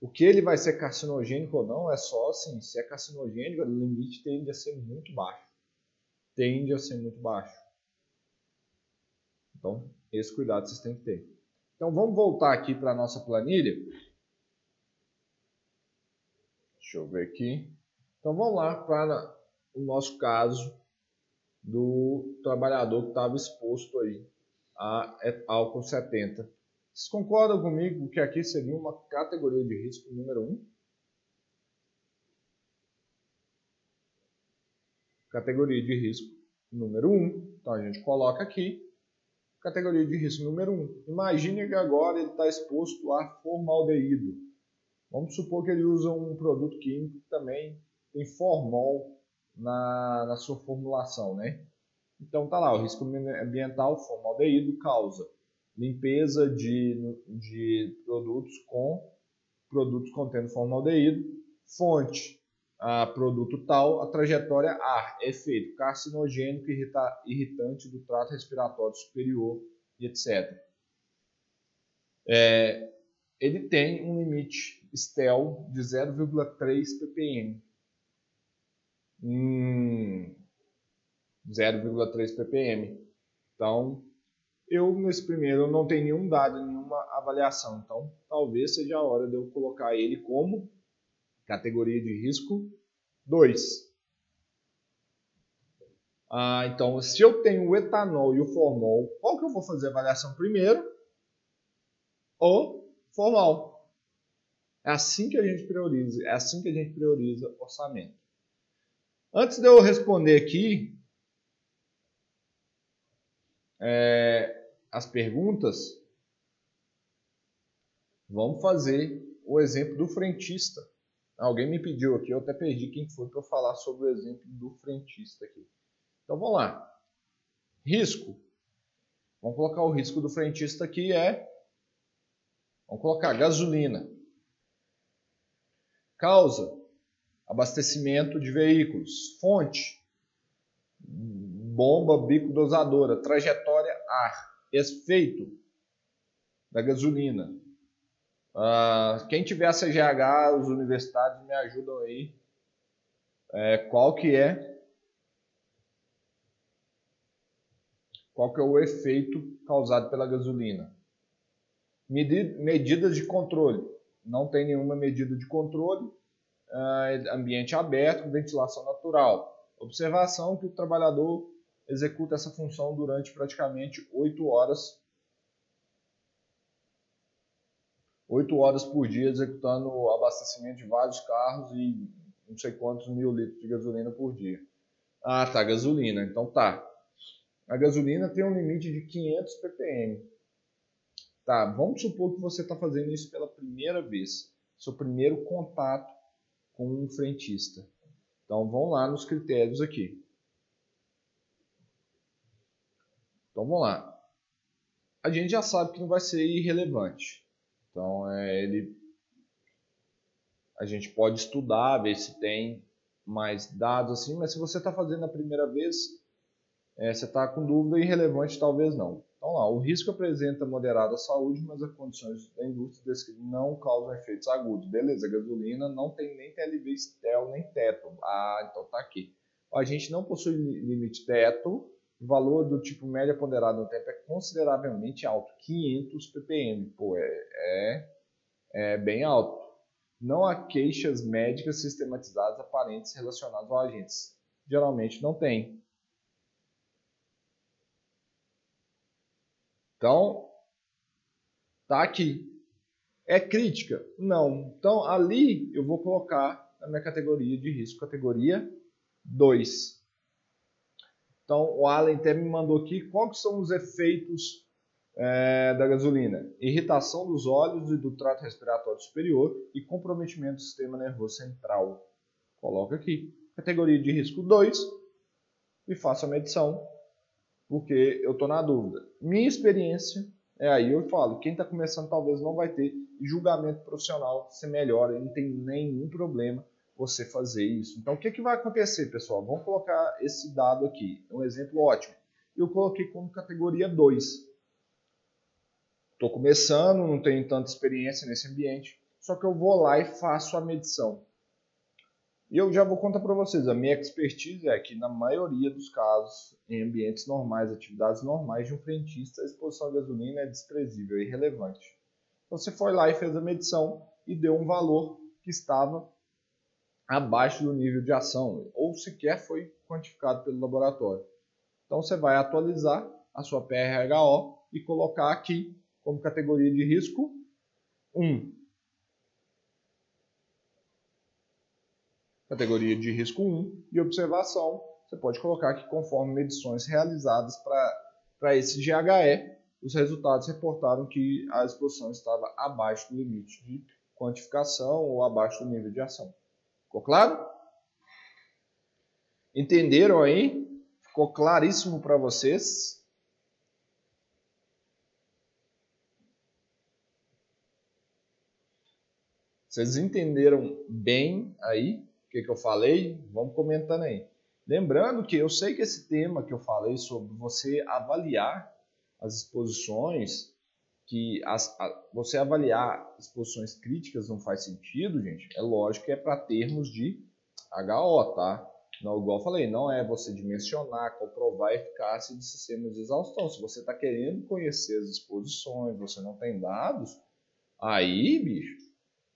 O que ele vai ser carcinogênico ou não é só assim, se é carcinogênico, o limite tende a ser muito baixo. Tende a ser muito baixo. Então, esse cuidado vocês têm que ter. Então, vamos voltar aqui para a nossa planilha. Deixa eu ver aqui. Então, vamos lá para o nosso caso do trabalhador que estava exposto aí a álcool 70. Vocês concordam comigo que aqui seria uma categoria de risco número 1? Categoria de risco número 1. Então a gente coloca aqui Categoria de risco número 1. Imagine que agora ele está exposto a formaldeído. Vamos supor que ele usa um produto químico que também tem formol na, na sua formulação, né? Então tá lá, o risco ambiental formaldeído causa limpeza de, de produtos com produtos contendo formaldeído, fonte a produto tal, a trajetória ar, efeito carcinogênico, irrita, irritante do trato respiratório superior e etc. É, ele tem um limite STEL de 0,3 ppm. Hum, 0,3 ppm. Então, eu nesse primeiro não tenho nenhum dado, nenhuma avaliação. Então, talvez seja a hora de eu colocar ele como categoria de risco 2. Ah, então, se eu tenho o etanol e o formol, qual que eu vou fazer a avaliação primeiro? O formol. É assim que a gente prioriza, é assim que a gente prioriza orçamento. Antes de eu responder aqui é, as perguntas, vamos fazer o exemplo do frentista. Alguém me pediu aqui, eu até perdi quem foi para falar sobre o exemplo do frentista aqui. Então vamos lá. Risco. Vamos colocar o risco do frentista aqui é Vamos colocar gasolina. Causa abastecimento de veículos. Fonte bomba bico dosadora. Trajetória ar. Efeito da gasolina. Uh, quem tiver a CGH, os universitários me ajudam aí. É, qual que é qual que é o efeito causado pela gasolina? Medidas de controle. Não tem nenhuma medida de controle. Uh, ambiente aberto, ventilação natural. Observação que o trabalhador executa essa função durante praticamente 8 horas 8 horas por dia executando o abastecimento de vários carros e não sei quantos mil litros de gasolina por dia. Ah, tá, gasolina. Então tá. A gasolina tem um limite de 500 ppm. Tá, vamos supor que você está fazendo isso pela primeira vez. Seu primeiro contato com um frentista. Então vamos lá nos critérios aqui. Então vamos lá. A gente já sabe que não vai ser irrelevante. Então, é, ele, a gente pode estudar, ver se tem mais dados assim, mas se você está fazendo a primeira vez, é, você está com dúvida irrelevante, talvez não. Então lá, o risco apresenta moderada saúde, mas as condições da indústria não causam efeitos agudos. Beleza, gasolina não tem nem TLV STEL nem teto. Ah, então tá aqui. A gente não possui limite teto, o valor do tipo média ponderada no tempo é consideravelmente alto, 500 ppm, pô, é, é, é bem alto. Não há queixas médicas sistematizadas aparentes relacionadas aos agentes. Geralmente não tem. Então, tá aqui. É crítica? Não. Então, ali eu vou colocar na minha categoria de risco, categoria 2. Então, o Allen até me mandou aqui quais são os efeitos é, da gasolina. Irritação dos olhos e do trato respiratório superior e comprometimento do sistema nervoso central. Coloca aqui. Categoria de risco 2 e faço a medição, porque eu estou na dúvida. Minha experiência é aí, eu falo, quem está começando talvez não vai ter julgamento profissional, se melhora, não tem nenhum problema você fazer isso. Então, o que, que vai acontecer, pessoal? Vamos colocar esse dado aqui, um exemplo ótimo. Eu coloquei como categoria 2. Estou começando, não tenho tanta experiência nesse ambiente, só que eu vou lá e faço a medição. E eu já vou contar para vocês, a minha expertise é que na maioria dos casos, em ambientes normais, atividades normais de um frentista, a exposição à gasolina é desprezível, é irrelevante. Então, você foi lá e fez a medição e deu um valor que estava abaixo do nível de ação, ou sequer foi quantificado pelo laboratório. Então você vai atualizar a sua PRHO e colocar aqui como categoria de risco 1. Categoria de risco 1 e observação, você pode colocar que conforme medições realizadas para esse GHE, os resultados reportaram que a exposição estava abaixo do limite de quantificação ou abaixo do nível de ação. Ficou claro? Entenderam aí? Ficou claríssimo para vocês? Vocês entenderam bem aí o que, que eu falei? Vamos comentando aí. Lembrando que eu sei que esse tema que eu falei sobre você avaliar as exposições, que as, a, você avaliar exposições críticas não faz sentido, gente. É lógico que é para termos de HO, tá? Não, igual eu falei, não é você dimensionar, comprovar a eficácia de sistemas de exaustão. Se você está querendo conhecer as exposições, você não tem dados, aí, bicho,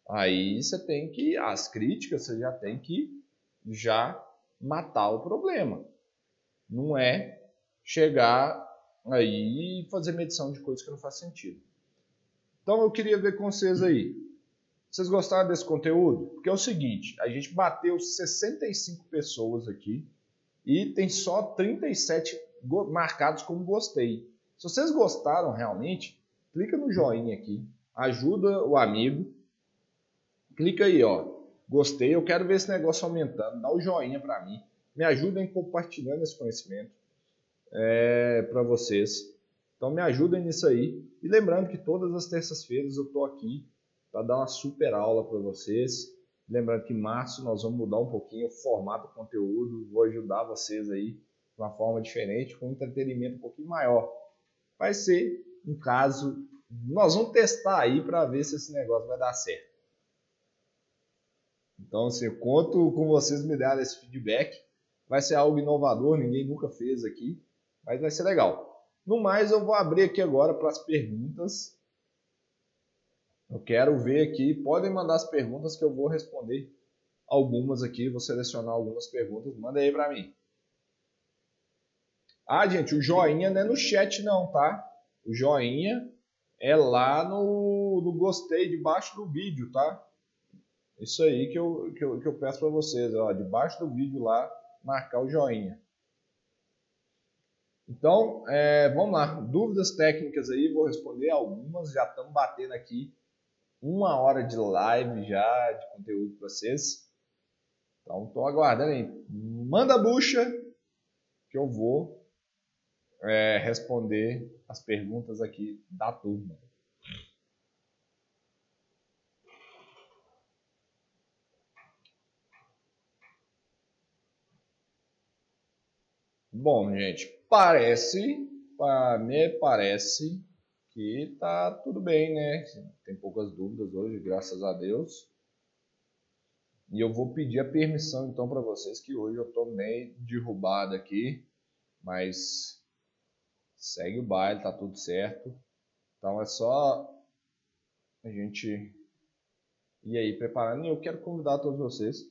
aí você tem que, as críticas você já tem que já matar o problema. Não é chegar aí fazer medição de coisas que não faz sentido. Então eu queria ver com vocês aí. Vocês gostaram desse conteúdo? Porque é o seguinte, a gente bateu 65 pessoas aqui e tem só 37 marcados como gostei. Se vocês gostaram realmente, clica no joinha aqui, ajuda o amigo. Clica aí, ó. Gostei, eu quero ver esse negócio aumentando. Dá o joinha para mim. Me ajudem compartilhando esse conhecimento é, para vocês. Então me ajudem nisso aí. E lembrando que todas as terças-feiras eu estou aqui para dar uma super aula para vocês. Lembrando que em março nós vamos mudar um pouquinho o formato do conteúdo. Vou ajudar vocês aí de uma forma diferente, com um entretenimento um pouquinho maior. Vai ser um caso. Nós vamos testar aí para ver se esse negócio vai dar certo. Então, assim, eu conto com vocês me darem esse feedback. Vai ser algo inovador, ninguém nunca fez aqui, mas vai ser legal. No mais, eu vou abrir aqui agora para as perguntas. Eu quero ver aqui, podem mandar as perguntas que eu vou responder algumas aqui, vou selecionar algumas perguntas, manda aí para mim. Ah, gente, o joinha não é no chat não, tá? O joinha é lá no, no gostei debaixo do vídeo, tá? Isso aí que eu, que eu, que eu peço para vocês, ó, debaixo do vídeo lá, marcar o joinha. Então, é, vamos lá. Dúvidas técnicas aí, vou responder algumas. Já estamos batendo aqui uma hora de live já de conteúdo para vocês. Então, estou aguardando aí. Manda a bucha que eu vou é, responder as perguntas aqui da turma. Bom, gente, parece, me parece que tá tudo bem, né? Tem poucas dúvidas hoje, graças a Deus. E eu vou pedir a permissão então para vocês que hoje eu tô meio derrubado aqui, mas segue o baile, tá tudo certo. Então é só a gente ir aí preparando e eu quero convidar todos vocês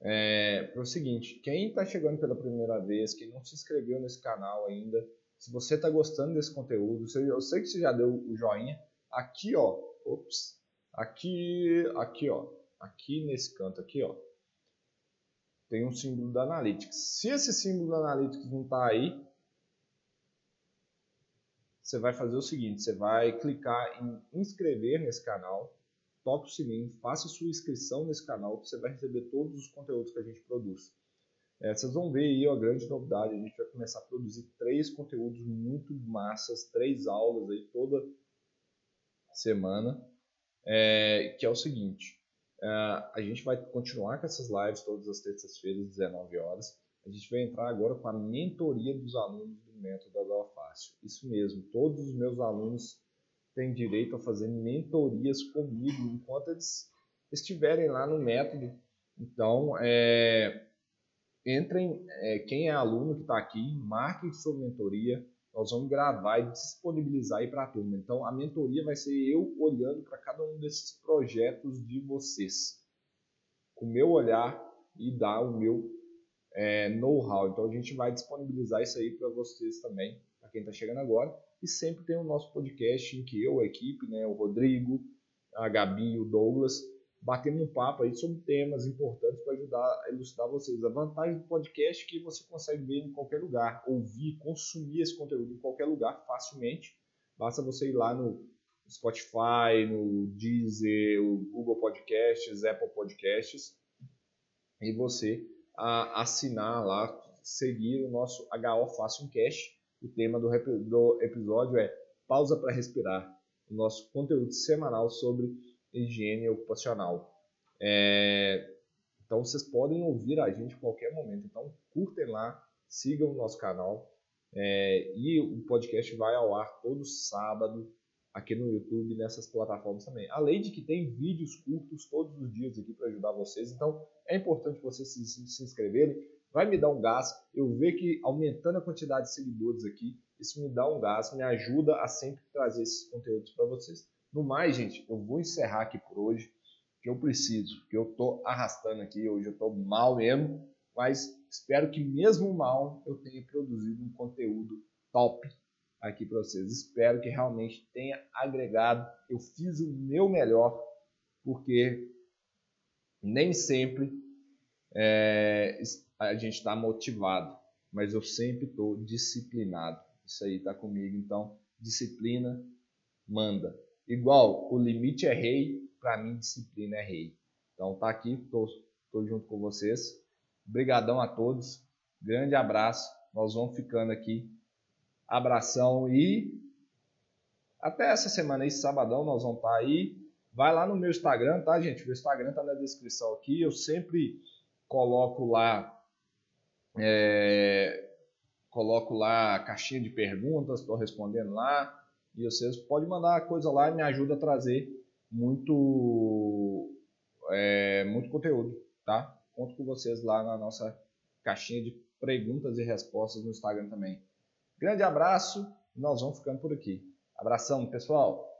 é, para o seguinte, quem está chegando pela primeira vez, quem não se inscreveu nesse canal ainda, se você está gostando desse conteúdo, eu sei que você já deu o joinha, aqui ó, ops, aqui, aqui ó, aqui nesse canto aqui ó, tem um símbolo da Analytics. Se esse símbolo da Analytics não está aí, você vai fazer o seguinte, você vai clicar em inscrever nesse canal, toque o sininho, faça sua inscrição nesse canal que você vai receber todos os conteúdos que a gente produz. É, vocês vão ver aí a grande novidade, a gente vai começar a produzir três conteúdos muito massas, três aulas aí toda semana, é, que é o seguinte, é, a gente vai continuar com essas lives todas as terças-feiras, 19 horas, a gente vai entrar agora com a mentoria dos alunos do método Agora Fácil. Isso mesmo, todos os meus alunos têm direito a fazer mentorias comigo enquanto eles estiverem lá no método. Então, é, entrem, é, quem é aluno que está aqui, marque sua mentoria. Nós vamos gravar e disponibilizar aí para a turma. Então, a mentoria vai ser eu olhando para cada um desses projetos de vocês, com o meu olhar e dar o meu é, know-how. Então, a gente vai disponibilizar isso aí para vocês também, para quem está chegando agora. E sempre tem o nosso podcast em que eu, a equipe, né, o Rodrigo, a Gabi e o Douglas, batemos um papo aí sobre temas importantes para ajudar a ilustrar vocês. A vantagem do podcast é que você consegue ver em qualquer lugar, ouvir, consumir esse conteúdo em qualquer lugar facilmente. Basta você ir lá no Spotify, no Deezer, o Google Podcasts, Apple Podcasts, e você assinar lá, seguir o nosso HO Fácil Cash. O tema do, do episódio é Pausa para Respirar, o nosso conteúdo semanal sobre higiene ocupacional. É, então vocês podem ouvir a gente a qualquer momento. Então curtem lá, sigam o nosso canal. É, e o podcast vai ao ar todo sábado aqui no YouTube nessas plataformas também. Além de que tem vídeos curtos todos os dias aqui para ajudar vocês. Então é importante vocês se, se, inscreverem. Vai me dar um gás. Eu vejo que aumentando a quantidade de seguidores aqui, isso me dá um gás, me ajuda a sempre trazer esses conteúdos para vocês. No mais, gente, eu vou encerrar aqui por hoje que eu preciso, que eu estou arrastando aqui, hoje eu estou mal mesmo, mas espero que mesmo mal eu tenha produzido um conteúdo top aqui para vocês. Espero que realmente tenha agregado. Eu fiz o meu melhor, porque nem sempre é, a gente está motivado, mas eu sempre estou disciplinado. Isso aí está comigo. Então, disciplina manda. Igual o limite é rei, para mim, disciplina é rei. Então, tá aqui, tô, tô junto com vocês. Obrigadão a todos. Grande abraço. Nós vamos ficando aqui. Abração e até essa semana aí, sabadão, nós vamos estar tá aí. Vai lá no meu Instagram, tá, gente? O Instagram tá na descrição aqui. Eu sempre coloco lá é, coloco lá a caixinha de perguntas, estou respondendo lá. E vocês podem mandar coisa lá e me ajuda a trazer muito, é, muito conteúdo, tá? Conto com vocês lá na nossa caixinha de perguntas e respostas no Instagram também. Grande abraço, nós vamos ficando por aqui. Abração, pessoal!